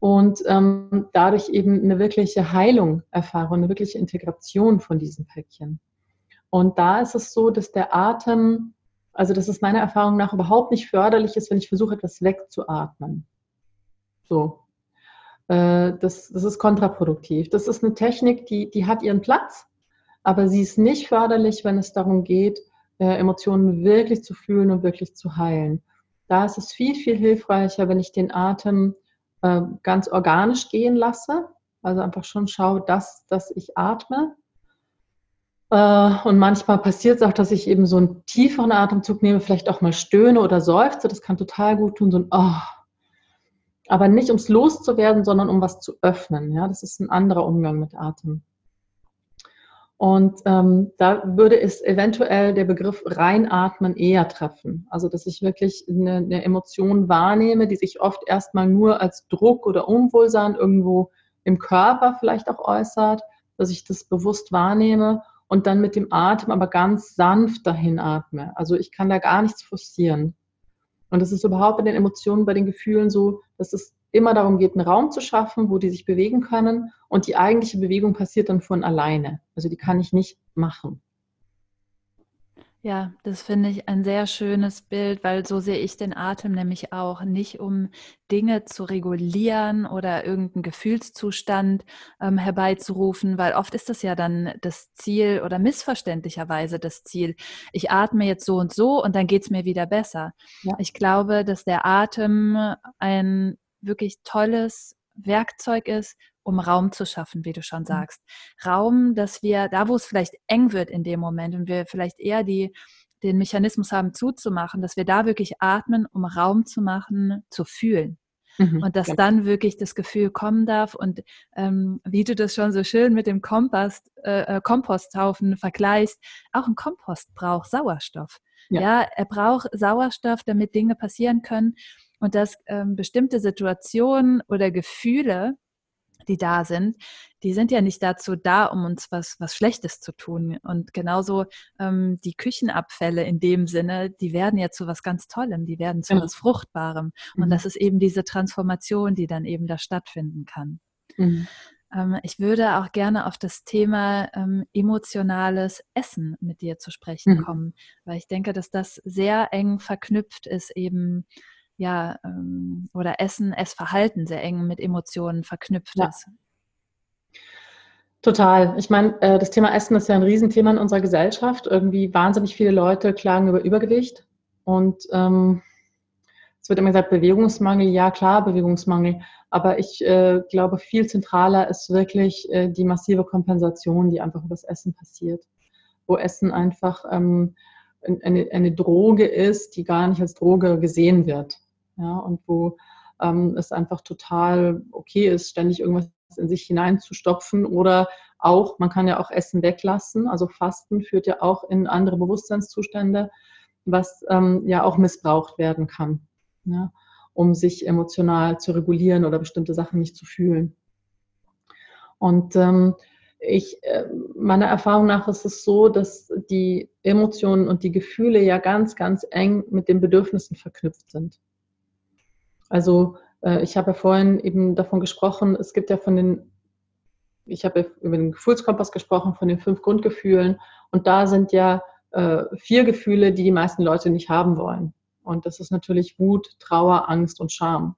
S2: und ähm, dadurch eben eine wirkliche Heilung erfahre, eine wirkliche Integration von diesen Päckchen. Und da ist es so, dass der Atem, also dass es meiner Erfahrung nach überhaupt nicht förderlich ist, wenn ich versuche, etwas wegzuatmen. So. Äh, das, das ist kontraproduktiv. Das ist eine Technik, die, die hat ihren Platz, aber sie ist nicht förderlich, wenn es darum geht, äh, Emotionen wirklich zu fühlen und wirklich zu heilen. Da ist es viel, viel hilfreicher, wenn ich den Atem äh, ganz organisch gehen lasse. Also einfach schon schaue, dass, dass ich atme. Und manchmal passiert es auch, dass ich eben so einen tieferen Atemzug nehme, vielleicht auch mal stöhne oder seufze. Das kann total gut tun, so ein Oh, aber nicht ums loszuwerden, sondern um was zu öffnen. Ja, das ist ein anderer Umgang mit Atem. Und ähm, da würde es eventuell der Begriff reinatmen eher treffen. Also dass ich wirklich eine, eine Emotion wahrnehme, die sich oft erstmal nur als Druck oder Unwohlsein irgendwo im Körper vielleicht auch äußert, dass ich das bewusst wahrnehme und dann mit dem Atem aber ganz sanft dahin atme. Also ich kann da gar nichts forcieren. Und es ist überhaupt bei den Emotionen, bei den Gefühlen so, dass es immer darum geht, einen Raum zu schaffen, wo die sich bewegen können. Und die eigentliche Bewegung passiert dann von alleine. Also die kann ich nicht machen.
S1: Ja, das finde ich ein sehr schönes Bild, weil so sehe ich den Atem nämlich auch. Nicht um Dinge zu regulieren oder irgendeinen Gefühlszustand ähm, herbeizurufen, weil oft ist das ja dann das Ziel oder missverständlicherweise das Ziel. Ich atme jetzt so und so und dann geht es mir wieder besser. Ja. Ich glaube, dass der Atem ein wirklich tolles Werkzeug ist, um Raum zu schaffen, wie du schon mhm. sagst. Mhm. Raum, dass wir, da wo es vielleicht eng wird in dem Moment und wir vielleicht eher die, den Mechanismus haben zuzumachen, dass wir da wirklich atmen, um Raum zu machen, zu fühlen. Mhm, und dass genau. dann wirklich das Gefühl kommen darf und ähm, wie du das schon so schön mit dem Kompost, äh, äh Komposthaufen vergleichst, auch ein Kompost braucht Sauerstoff. Ja. ja, er braucht Sauerstoff, damit Dinge passieren können und dass ähm, bestimmte Situationen oder Gefühle, die da sind, die sind ja nicht dazu da, um uns was, was Schlechtes zu tun. Und genauso ähm, die Küchenabfälle in dem Sinne, die werden ja zu was ganz Tollem, die werden zu ja. was Fruchtbarem. Und mhm. das ist eben diese Transformation, die dann eben da stattfinden kann. Mhm. Ähm, ich würde auch gerne auf das Thema ähm, emotionales Essen mit dir zu sprechen mhm. kommen, weil ich denke, dass das sehr eng verknüpft ist eben ja, ähm, oder Essen, Essverhalten sehr eng mit Emotionen verknüpft ja. ist.
S2: Total. Ich meine, äh, das Thema Essen ist ja ein Riesenthema in unserer Gesellschaft. Irgendwie wahnsinnig viele Leute klagen über Übergewicht. Und ähm, es wird immer gesagt, Bewegungsmangel. Ja, klar, Bewegungsmangel. Aber ich äh, glaube, viel zentraler ist wirklich äh, die massive Kompensation, die einfach über das Essen passiert. Wo Essen einfach ähm, eine, eine Droge ist, die gar nicht als Droge gesehen wird ja, und wo ähm, es einfach total okay ist, ständig irgendwas in sich hineinzustopfen oder auch, man kann ja auch Essen weglassen, also Fasten führt ja auch in andere Bewusstseinszustände, was ähm, ja auch missbraucht werden kann, ja, um sich emotional zu regulieren oder bestimmte Sachen nicht zu fühlen. Und ähm, ich, äh, meiner Erfahrung nach ist es so, dass die Emotionen und die Gefühle ja ganz, ganz eng mit den Bedürfnissen verknüpft sind. Also äh, ich habe ja vorhin eben davon gesprochen, es gibt ja von den, ich habe ja über den Gefühlskompass gesprochen, von den fünf Grundgefühlen und da sind ja äh, vier Gefühle, die die meisten Leute nicht haben wollen. Und das ist natürlich Wut, Trauer, Angst und Scham.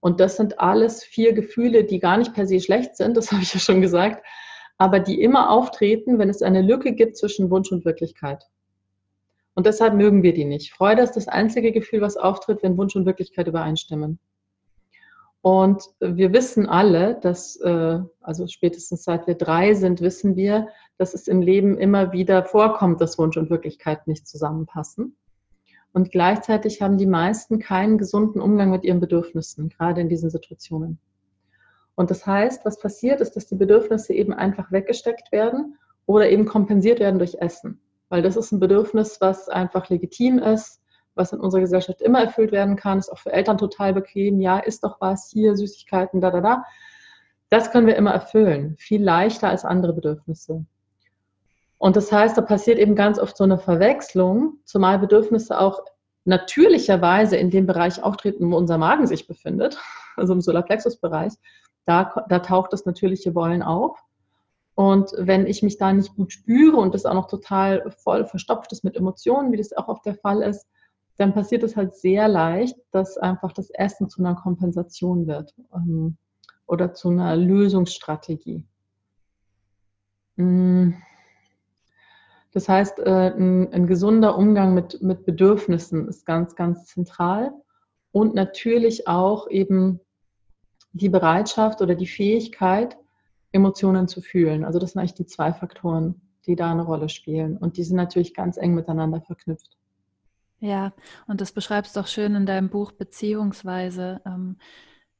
S2: Und das sind alles vier Gefühle, die gar nicht per se schlecht sind, das habe ich ja schon gesagt, aber die immer auftreten, wenn es eine Lücke gibt zwischen Wunsch und Wirklichkeit. Und deshalb mögen wir die nicht. Freude ist das einzige Gefühl, was auftritt, wenn Wunsch und Wirklichkeit übereinstimmen. Und wir wissen alle, dass, äh, also spätestens seit wir drei sind, wissen wir, dass es im Leben immer wieder vorkommt, dass Wunsch und Wirklichkeit nicht zusammenpassen. Und gleichzeitig haben die meisten keinen gesunden Umgang mit ihren Bedürfnissen, gerade in diesen Situationen. Und das heißt, was passiert ist, dass die Bedürfnisse eben einfach weggesteckt werden oder eben kompensiert werden durch Essen weil das ist ein Bedürfnis, was einfach legitim ist, was in unserer Gesellschaft immer erfüllt werden kann, ist auch für Eltern total bequem, ja, ist doch was, hier Süßigkeiten, da, da, da. Das können wir immer erfüllen, viel leichter als andere Bedürfnisse. Und das heißt, da passiert eben ganz oft so eine Verwechslung, zumal Bedürfnisse auch natürlicherweise in dem Bereich auftreten, wo unser Magen sich befindet. also im Solarplexus-Bereich, da, da taucht das natürliche Wollen auf. Und wenn ich mich da nicht gut spüre und das auch noch total voll verstopft ist mit Emotionen, wie das auch oft der Fall ist, dann passiert es halt sehr leicht, dass einfach das Essen zu einer Kompensation wird ähm, oder zu einer Lösungsstrategie. Mm. Das heißt, äh, ein, ein, gesunder Umgang mit, mit Bedürfnissen ist ganz, ganz zentral und natürlich auch eben die Bereitschaft oder die Fähigkeit, Emotionen zu fühlen. Also das sind eigentlich die zwei Faktoren, die da eine Rolle spielen. Und die sind natürlich ganz eng miteinander verknüpft.
S1: Ja, und das beschreibst du auch schön in deinem Buch Beziehungsweise, ähm,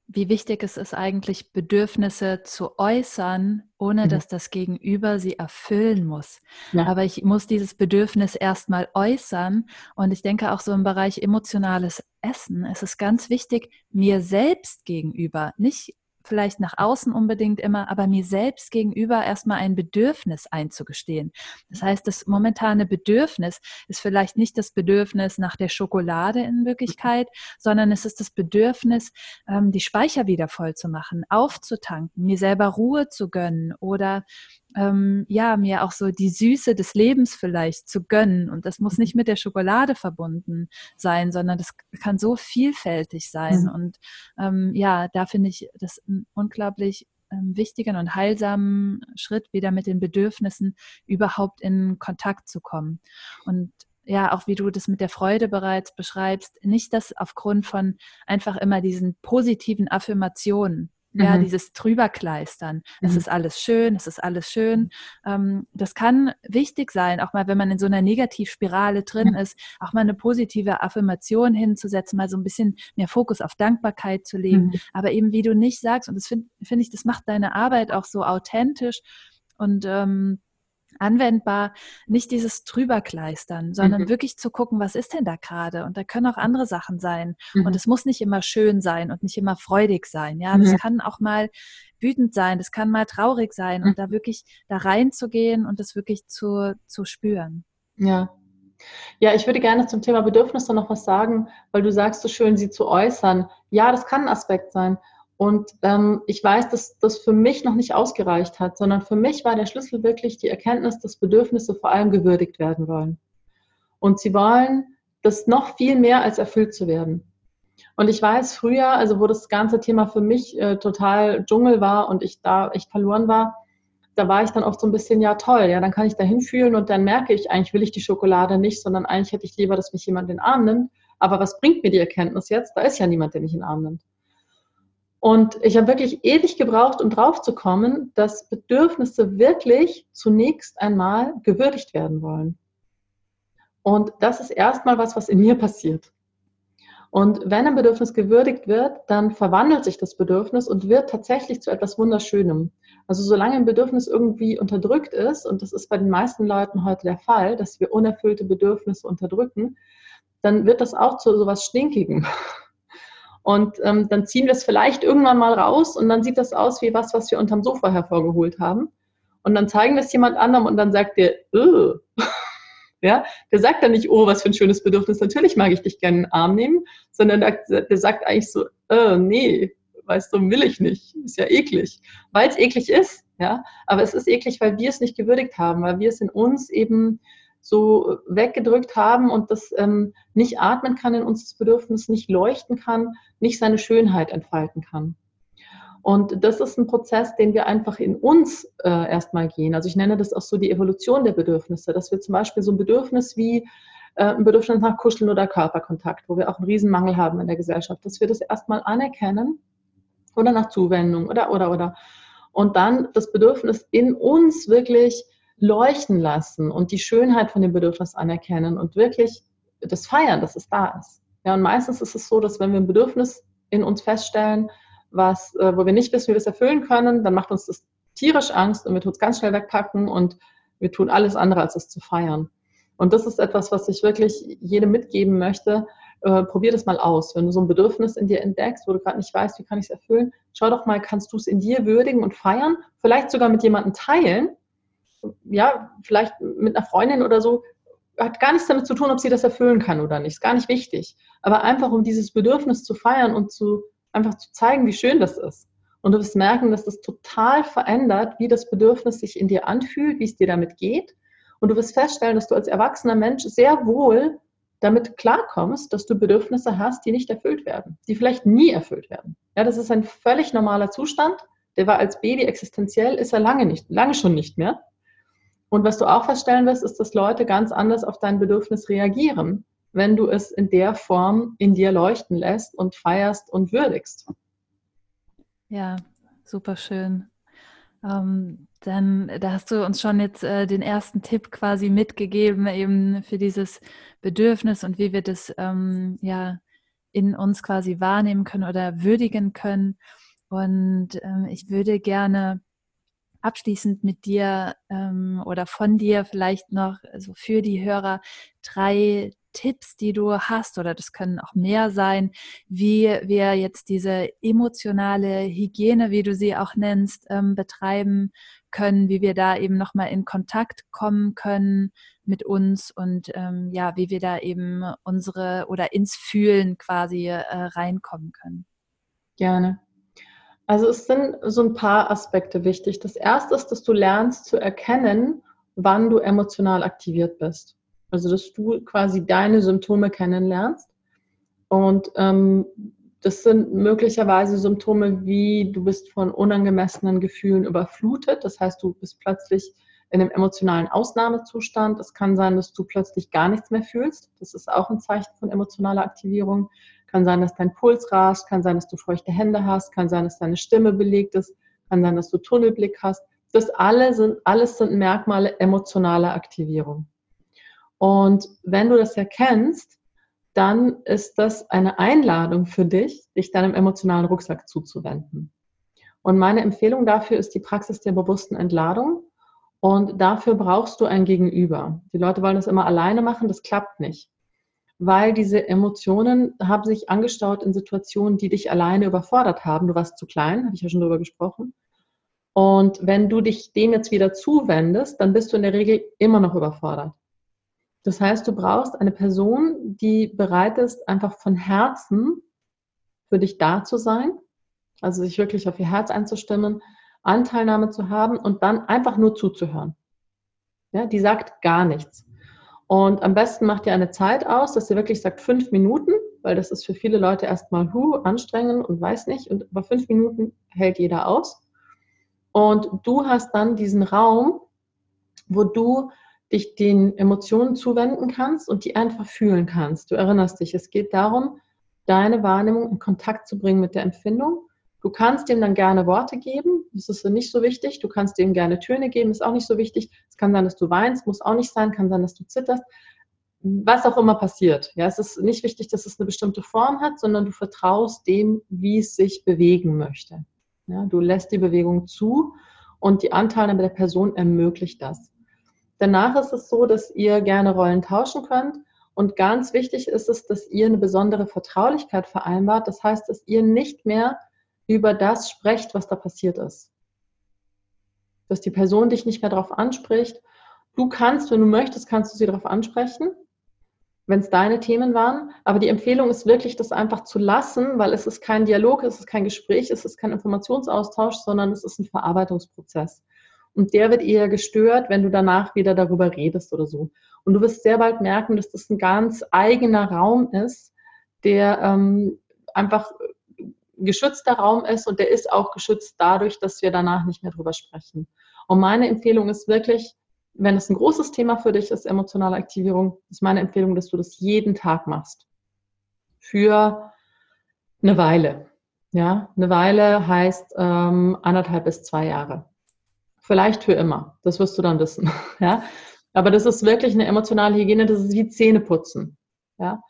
S1: wie wichtig es ist eigentlich, Bedürfnisse zu äußern, ohne mhm. dass das Gegenüber sie erfüllen muss. Ja. Aber ich muss dieses Bedürfnis erstmal äußern. Und ich denke auch so im Bereich emotionales Essen, es ist ganz wichtig, mir selbst gegenüber, nicht vielleicht nach außen unbedingt immer, aber mir selbst gegenüber erstmal ein Bedürfnis einzugestehen. Das heißt, das momentane Bedürfnis ist vielleicht nicht das Bedürfnis nach der Schokolade in Wirklichkeit, sondern es ist das Bedürfnis, ähm, die Speicher wieder voll zu machen, aufzutanken, mir selber Ruhe zu gönnen oder ähm, ja, mir auch so die Süße des Lebens vielleicht zu gönnen. Und das muss nicht mit der Schokolade verbunden sein, sondern das kann so vielfältig sein. Mhm. Und ähm, ja, da finde ich das einen unglaublich ähm, wichtigen und heilsamen Schritt, wieder mit den Bedürfnissen überhaupt in Kontakt zu kommen. Und ja, auch wie du das mit der Freude bereits beschreibst, nicht das aufgrund von einfach immer diesen positiven Affirmationen, ja, mhm. dieses Drüberkleistern. Mhm. Es ist alles schön, es ist alles schön. Ähm, das kann wichtig sein, auch mal, wenn man in so einer Negativspirale drin mhm. ist, auch mal eine positive Affirmation hinzusetzen, mal so ein bisschen mehr Fokus auf Dankbarkeit zu legen. Mhm. Aber eben, wie du nicht sagst, und das finde find ich, das macht deine Arbeit auch so authentisch und ähm, anwendbar, nicht dieses drüberkleistern, sondern mhm. wirklich zu gucken, was ist denn da gerade? Und da können auch andere Sachen sein. Mhm. Und es muss nicht immer schön sein und nicht immer freudig sein. Ja, das mhm. kann auch mal wütend sein, das kann mal traurig sein und da wirklich da reinzugehen und das wirklich zu, zu spüren.
S2: Ja. Ja, ich würde gerne zum Thema Bedürfnisse noch was sagen, weil du sagst so schön, sie zu äußern. Ja, das kann ein Aspekt sein. Und ähm, ich weiß, dass das für mich noch nicht ausgereicht hat, sondern für mich war der Schlüssel wirklich die Erkenntnis, dass Bedürfnisse vor allem gewürdigt werden wollen. Und sie wollen das noch viel mehr als erfüllt zu werden. Und ich weiß früher, also wo das ganze Thema für mich äh, total Dschungel war und ich da echt verloren war, da war ich dann oft so ein bisschen, ja toll, ja, dann kann ich da hinfühlen und dann merke ich, eigentlich will ich die Schokolade nicht, sondern eigentlich hätte ich lieber, dass mich jemand in den Arm nimmt. Aber was bringt mir die Erkenntnis jetzt? Da ist ja niemand, der mich in den Arm nimmt. Und ich habe wirklich ewig gebraucht, um drauf zu kommen, dass Bedürfnisse wirklich zunächst einmal gewürdigt werden wollen. Und das ist erstmal was, was in mir passiert. Und wenn ein Bedürfnis gewürdigt wird, dann verwandelt sich das Bedürfnis und wird tatsächlich zu etwas Wunderschönem. Also solange ein Bedürfnis irgendwie unterdrückt ist, und das ist bei den meisten Leuten heute der Fall, dass wir unerfüllte Bedürfnisse unterdrücken, dann wird das auch zu sowas Stinkigem. Und ähm, dann ziehen wir es vielleicht irgendwann mal raus und dann sieht das aus wie was, was wir unterm Sofa hervorgeholt haben. Und dann zeigen wir es jemand anderem und dann sagt der, Ugh. ja, der sagt dann nicht, oh, was für ein schönes Bedürfnis, natürlich mag ich dich gerne in den Arm nehmen, sondern der, der sagt eigentlich so, äh, nee, weißt du, will ich nicht, ist ja eklig, weil es eklig ist, ja, aber es ist eklig, weil wir es nicht gewürdigt haben, weil wir es in uns eben so weggedrückt haben und das ähm, nicht atmen kann in uns, das Bedürfnis nicht leuchten kann, nicht seine Schönheit entfalten kann. Und das ist ein Prozess, den wir einfach in uns äh, erstmal gehen. Also ich nenne das auch so die Evolution der Bedürfnisse, dass wir zum Beispiel so ein Bedürfnis wie äh, ein Bedürfnis nach Kuscheln oder Körperkontakt, wo wir auch einen Riesenmangel haben in der Gesellschaft, dass wir das erstmal anerkennen oder nach Zuwendung oder, oder, oder. Und dann das Bedürfnis in uns wirklich leuchten lassen und die Schönheit von dem Bedürfnis anerkennen und wirklich das feiern, dass es da ist. Ja, und meistens ist es so, dass wenn wir ein Bedürfnis in uns feststellen, was, äh, wo wir nicht wissen, wie wir es erfüllen können, dann macht uns das tierisch Angst und wir tun es ganz schnell wegpacken und wir tun alles andere, als es zu feiern. Und das ist etwas, was ich wirklich jedem mitgeben möchte. Äh, probier das mal aus. Wenn du so ein Bedürfnis in dir entdeckst, wo du gerade nicht weißt, wie kann ich es erfüllen, schau doch mal, kannst du es in dir würdigen und feiern, vielleicht sogar mit jemandem teilen, ja, vielleicht mit einer Freundin oder so, hat gar nichts damit zu tun, ob sie das erfüllen kann oder nicht. Ist gar nicht wichtig. Aber einfach um dieses Bedürfnis zu feiern und zu einfach zu zeigen, wie schön das ist. Und du wirst merken, dass das total verändert, wie das Bedürfnis sich in dir anfühlt, wie es dir damit geht. Und du wirst feststellen, dass du als erwachsener Mensch sehr wohl damit klarkommst, dass du Bedürfnisse hast, die nicht erfüllt werden, die vielleicht nie erfüllt werden. Ja, das ist ein völlig normaler Zustand. Der war als Baby existenziell, ist er lange nicht, lange schon nicht mehr. Und was du auch feststellen wirst, ist, dass Leute ganz anders auf dein Bedürfnis reagieren, wenn du es in der Form in dir leuchten lässt und feierst und würdigst.
S1: Ja, super schön. Ähm, dann, da hast du uns schon jetzt äh, den ersten Tipp quasi mitgegeben, eben für dieses Bedürfnis und wie wir das ähm, ja in uns quasi wahrnehmen können oder würdigen können. Und ähm, ich würde gerne abschließend mit dir ähm, oder von dir vielleicht noch also für die Hörer drei Tipps, die du hast, oder das können auch mehr sein, wie wir jetzt diese emotionale Hygiene, wie du sie auch nennst, ähm, betreiben können, wie wir da eben nochmal in Kontakt kommen können mit uns und ähm, ja, wie wir da eben unsere oder ins Fühlen quasi äh, reinkommen können.
S2: Gerne. Also es sind so ein paar Aspekte wichtig. Das erste ist, dass du lernst zu erkennen, wann du emotional aktiviert bist. Also, dass du quasi deine Symptome kennenlernst. Und ähm, das sind möglicherweise Symptome wie du bist von unangemessenen Gefühlen überflutet. Das heißt, du bist plötzlich in einem emotionalen Ausnahmezustand. Es kann sein, dass du plötzlich gar nichts mehr fühlst. Das ist auch ein Zeichen von emotionaler Aktivierung. Kann sein, dass dein Puls rast, kann sein, dass du feuchte Hände hast, kann sein, dass deine Stimme belegt ist, kann sein, dass du Tunnelblick hast. Das alle sind, alles sind Merkmale emotionaler Aktivierung. Und wenn du das erkennst, dann ist das eine Einladung für dich, dich deinem emotionalen Rucksack zuzuwenden. Und meine Empfehlung dafür ist die Praxis der bewussten Entladung. Und dafür brauchst du ein Gegenüber. Die Leute wollen das immer alleine machen, das klappt nicht. Weil diese Emotionen haben sich angestaut in Situationen, die dich alleine überfordert haben. Du warst zu klein, habe ich ja schon darüber gesprochen. Und wenn du dich dem jetzt wieder zuwendest, dann bist du in der Regel immer noch überfordert. Das heißt, du brauchst eine Person, die bereit ist, einfach von Herzen für dich da zu sein, also sich wirklich auf ihr Herz einzustimmen, Anteilnahme zu haben und dann einfach nur zuzuhören. Ja, die sagt gar nichts. Und am besten macht ihr eine Zeit aus, dass ihr wirklich sagt fünf Minuten, weil das ist für viele Leute erstmal hu, anstrengend und weiß nicht. Und über fünf Minuten hält jeder aus. Und du hast dann diesen Raum, wo du dich den Emotionen zuwenden kannst und die einfach fühlen kannst. Du erinnerst dich, es geht darum, deine Wahrnehmung in Kontakt zu bringen mit der Empfindung. Du kannst dem dann gerne Worte geben, das ist nicht so wichtig. Du kannst dem gerne Töne geben, ist auch nicht so wichtig. Es kann sein, dass du weinst, muss auch nicht sein, kann sein, dass du zitterst. Was auch immer passiert. Ja, es ist nicht wichtig, dass es eine bestimmte Form hat, sondern du vertraust dem, wie es sich bewegen möchte. Ja, du lässt die Bewegung zu und die Anteilnahme der Person ermöglicht das. Danach ist es so, dass ihr gerne Rollen tauschen könnt. Und ganz wichtig ist es, dass ihr eine besondere Vertraulichkeit vereinbart. Das heißt, dass ihr nicht mehr über das sprecht, was da passiert ist. Dass die Person dich nicht mehr darauf anspricht. Du kannst, wenn du möchtest, kannst du sie darauf ansprechen, wenn es deine Themen waren. Aber die Empfehlung ist wirklich, das einfach zu lassen, weil es ist kein Dialog, es ist kein Gespräch, es ist kein Informationsaustausch, sondern es ist ein Verarbeitungsprozess. Und der wird eher gestört, wenn du danach wieder darüber redest oder so. Und du wirst sehr bald merken, dass das ein ganz eigener Raum ist, der ähm, einfach geschützter Raum ist und der ist auch geschützt dadurch, dass wir danach nicht mehr drüber sprechen. Und meine Empfehlung ist wirklich, wenn es ein großes Thema für dich ist, emotionale Aktivierung, ist meine Empfehlung, dass du das jeden Tag machst. Für eine Weile. Ja, eine Weile heißt ähm, anderthalb bis zwei Jahre. Vielleicht für immer. Das wirst du dann wissen. Ja? Aber das ist wirklich eine emotionale Hygiene, das ist wie Zähneputzen. Ja?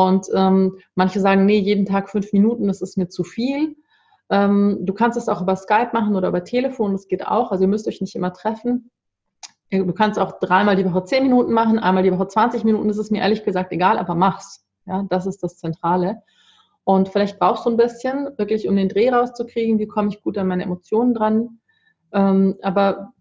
S2: Und ähm, manche sagen, nee, jeden Tag fünf Minuten, das ist mir zu viel. Ähm, du kannst es auch über Skype machen oder über Telefon, das geht auch. Also ihr müsst euch nicht immer treffen. Du kannst auch dreimal die Woche zehn Minuten machen, einmal die Woche 20 Minuten, das ist mir ehrlich gesagt egal, aber mach's. Ja, das ist das Zentrale. Und vielleicht brauchst du ein bisschen, wirklich um den Dreh rauszukriegen, wie komme ich gut an meine Emotionen dran, ähm, aber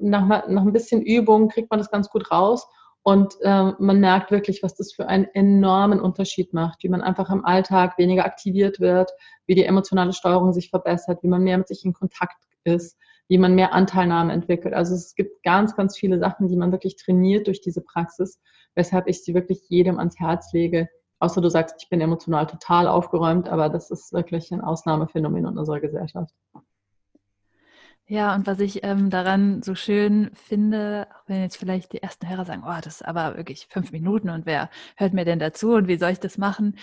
S2: nach, nach ein bisschen Übung kriegt man das ganz gut raus. Und äh, man merkt wirklich, was das für einen enormen Unterschied macht, wie man einfach im Alltag weniger aktiviert wird, wie die emotionale Steuerung sich verbessert, wie man mehr mit sich in Kontakt ist, wie man mehr Anteilnahme entwickelt. Also es gibt ganz, ganz viele Sachen, die man wirklich trainiert durch diese Praxis, weshalb ich sie wirklich jedem ans Herz lege. Außer du sagst, ich bin emotional total aufgeräumt, aber das ist wirklich ein Ausnahmephänomen in unserer Gesellschaft.
S1: Ja, und was ich ähm, daran so schön finde, auch wenn jetzt vielleicht die ersten Hörer sagen, oh, das ist aber wirklich fünf Minuten und wer hört mir denn dazu und wie soll ich das machen?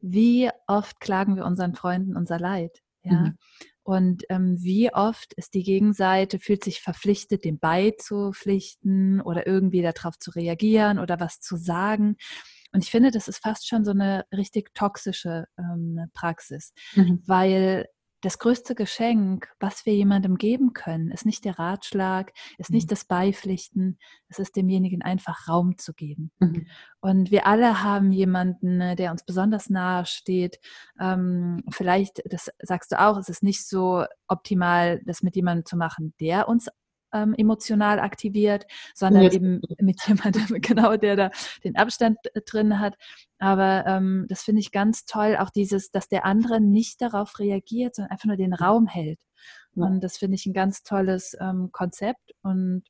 S1: Wie oft klagen wir unseren Freunden unser Leid? Ja. Mhm. Und ähm, wie oft ist die Gegenseite, fühlt sich verpflichtet, dem beizupflichten oder irgendwie darauf zu reagieren oder was zu sagen. Und ich finde, das ist fast schon so eine richtig toxische ähm, Praxis, mhm. weil das größte Geschenk, was wir jemandem geben können, ist nicht der Ratschlag, ist nicht mhm. das Beipflichten, es ist demjenigen einfach Raum zu geben. Mhm. Und wir alle haben jemanden, ne, der uns besonders nahe steht. Ähm, vielleicht, das sagst du auch, es ist nicht so optimal, das mit jemandem zu machen, der uns ähm, emotional aktiviert, sondern Jetzt. eben mit jemandem, genau, der da den Abstand äh, drin hat. Aber ähm, das finde ich ganz toll, auch dieses, dass der andere nicht darauf reagiert, sondern einfach nur den Raum hält. Und das finde ich ein ganz tolles ähm, Konzept. Und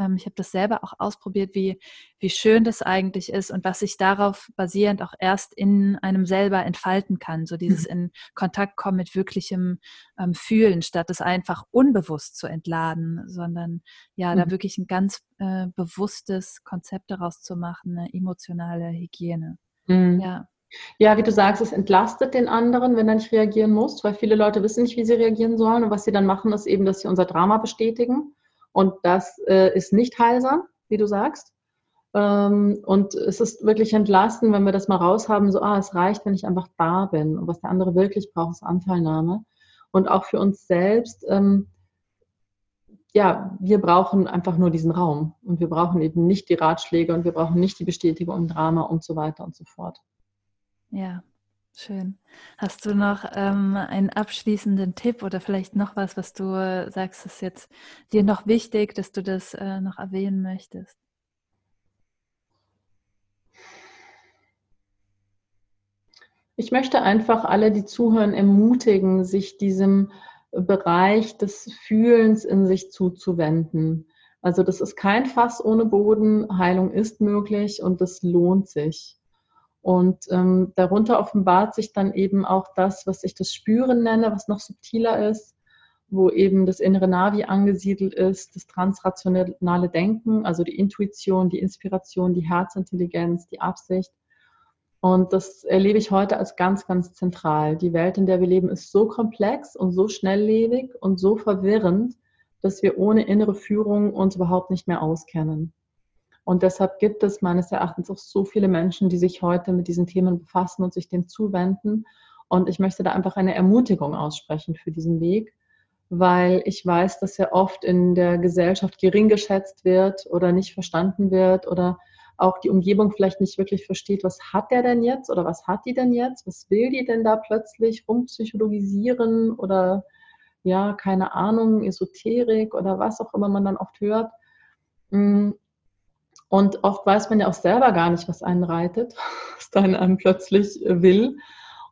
S1: ähm, ich habe das selber auch ausprobiert, wie, wie schön das eigentlich ist und was sich darauf basierend auch erst in einem selber entfalten kann. So dieses mhm. in Kontakt kommen mit wirklichem ähm, Fühlen, statt es einfach unbewusst zu entladen, sondern ja, mhm. da wirklich ein ganz äh, bewusstes Konzept daraus zu machen, eine emotionale Hygiene.
S2: Mhm. Ja. Ja, wie du sagst, es entlastet den anderen, wenn er nicht reagieren muss, weil viele Leute wissen nicht, wie sie reagieren sollen. Und was sie dann machen, ist eben, dass sie unser Drama bestätigen und das äh, ist nicht heilsam, wie du sagst. Ähm, und es ist wirklich entlastend, wenn wir das mal raushaben, so, ah, es reicht, wenn ich einfach da bin. Und was der andere wirklich braucht, ist Anteilnahme. Und auch für uns selbst, ähm, ja, wir brauchen einfach nur diesen Raum. Und wir brauchen eben nicht die Ratschläge und wir brauchen nicht die Bestätigung im Drama und so weiter und so fort.
S1: Ja, Schön. Hast du noch ähm, einen abschließenden Tipp oder vielleicht noch was, was du äh, sagst, ist jetzt dir noch wichtig, dass du das äh, noch erwähnen möchtest?
S2: Ich möchte einfach alle, die zuhören, ermutigen, sich diesem Bereich des Fühlens in sich zuzuwenden. Also das ist kein Fass ohne Boden, Heilung ist möglich und das lohnt sich. Und ähm, darunter offenbart sich dann eben auch das, was ich das Spüren nenne, was noch subtiler ist, wo eben das innere Navi angesiedelt ist, das transrationale Denken, also die Intuition, die Inspiration, die Herzintelligenz, die Absicht. Und das erlebe ich heute als ganz, ganz zentral. Die Welt, in der wir leben, ist so komplex und so schnelllebig und so verwirrend, dass wir ohne innere Führung uns überhaupt nicht mehr auskennen. Und deshalb gibt es meines Erachtens auch so viele Menschen, die sich heute mit diesen Themen befassen und sich dem zuwenden. Und ich möchte da einfach eine Ermutigung aussprechen für diesen Weg, weil ich weiß, dass er oft in der Gesellschaft gering geschätzt wird oder nicht verstanden wird oder auch die Umgebung vielleicht nicht wirklich versteht, was hat der denn jetzt oder was hat die denn jetzt? Was will die denn da plötzlich rumpsychologisieren oder ja, keine Ahnung, Esoterik oder was auch immer man dann oft hört. Und oft weiß man ja auch selber gar nicht, was einen reitet, was dann einem plötzlich will.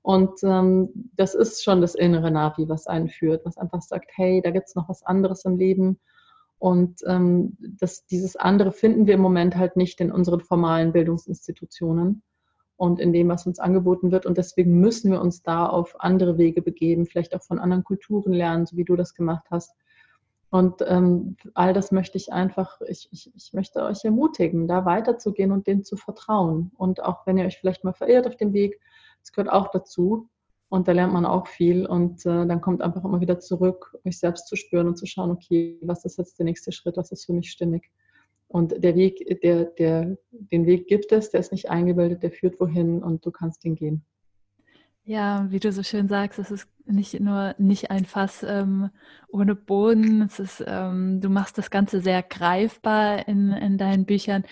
S2: Und ähm, das ist schon das innere Navi, was einen führt, was einfach sagt, hey, da gibt es noch was anderes im Leben. Und ähm, das, dieses andere finden wir im Moment halt nicht in unseren formalen Bildungsinstitutionen und in dem, was uns angeboten wird. Und deswegen müssen wir uns da auf andere Wege begeben, vielleicht auch von anderen Kulturen lernen, so wie du das gemacht hast, und ähm, all das möchte ich einfach, ich, ich, ich möchte euch ermutigen, da weiterzugehen und dem zu vertrauen. Und auch wenn ihr euch vielleicht mal verirrt auf dem Weg, das gehört auch dazu. Und da lernt man auch viel. Und äh, dann kommt einfach immer wieder zurück, euch selbst zu spüren und zu schauen, okay, was ist jetzt der nächste Schritt, was ist für mich stimmig. Und der Weg, der, der, den Weg gibt es, der ist nicht eingebildet, der führt wohin und du kannst ihn gehen.
S1: Ja, wie du so schön sagst, es ist nicht nur nicht ein Fass ähm, ohne Boden. Es ist, ähm, du machst das Ganze sehr greifbar in, in deinen Büchern.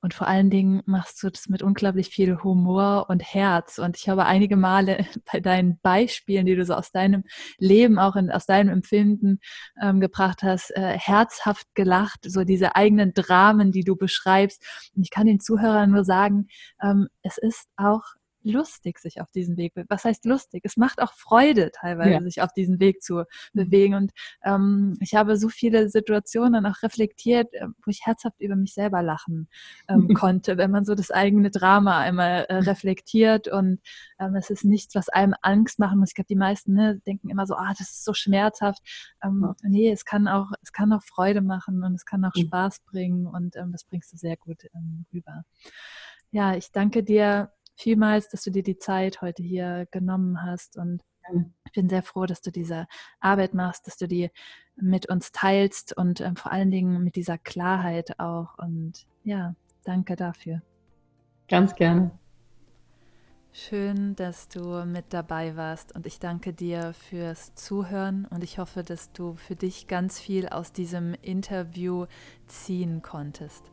S1: Und vor allen Dingen machst du das mit unglaublich viel Humor und Herz. Und ich habe einige Male bei deinen Beispielen, die du so aus deinem Leben, auch in, aus deinem Empfinden ähm, gebracht hast, äh, herzhaft gelacht, so diese eigenen Dramen, die du beschreibst. Und ich kann den Zuhörern nur sagen, ähm, es ist auch lustig, sich auf diesen Weg. Was heißt lustig? Es macht auch Freude, teilweise ja. sich auf diesen Weg zu mhm. bewegen. Und ähm, ich habe so viele Situationen auch reflektiert, äh, wo ich herzhaft über mich selber lachen ähm, konnte, wenn man so das eigene Drama einmal äh, reflektiert. Und ähm, es ist nichts, was einem Angst machen muss. Ich glaube, die meisten ne, denken immer so, ah, das ist so schmerzhaft. Ähm, ja. Nee, es kann auch, es kann auch Freude machen und es kann auch mhm. Spaß bringen und ähm, das bringst du sehr gut ähm, rüber. Ja, ich danke dir vielmals, dass du dir die Zeit heute hier genommen hast und ich bin sehr froh, dass du diese Arbeit machst, dass du die mit uns teilst und ähm, vor allen Dingen mit dieser Klarheit auch. Und ja, danke dafür.
S2: Ganz gerne.
S1: Schön, dass du mit dabei warst und ich danke dir fürs Zuhören und ich hoffe, dass du für dich ganz viel aus diesem Interview ziehen konntest.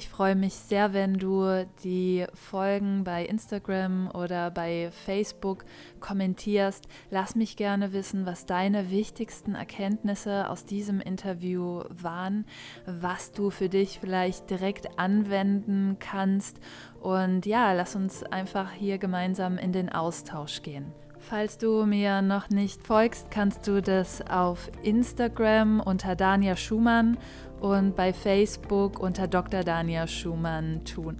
S1: Ich freue mich sehr, wenn du die Folgen bei Instagram oder bei Facebook kommentierst. Lass mich gerne wissen, was deine wichtigsten Erkenntnisse aus diesem Interview waren, was du für dich vielleicht direkt anwenden kannst. Und ja, lass uns einfach hier gemeinsam in den Austausch gehen. Falls du mir noch nicht folgst, kannst du das auf Instagram unter Dania Schumann und bei Facebook unter Dr. Dania Schumann tun.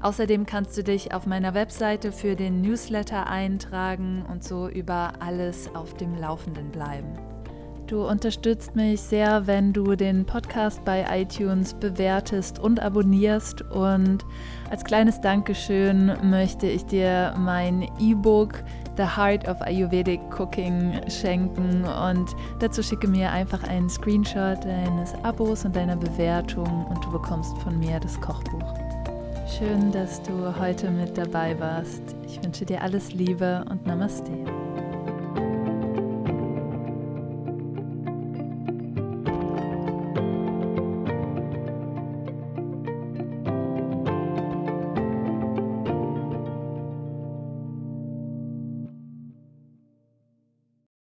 S1: Außerdem kannst du dich auf meiner Webseite für den Newsletter eintragen und so über alles auf dem Laufenden bleiben. Du unterstützt mich sehr, wenn du den Podcast bei iTunes bewertest und abonnierst. Und als kleines Dankeschön möchte ich dir mein E-Book The Heart of Ayurvedic Cooking schenken und dazu schicke mir einfach einen Screenshot deines Abos und deiner Bewertung und du bekommst von mir das Kochbuch. Schön, dass du heute mit dabei warst. Ich wünsche dir alles Liebe und Namaste.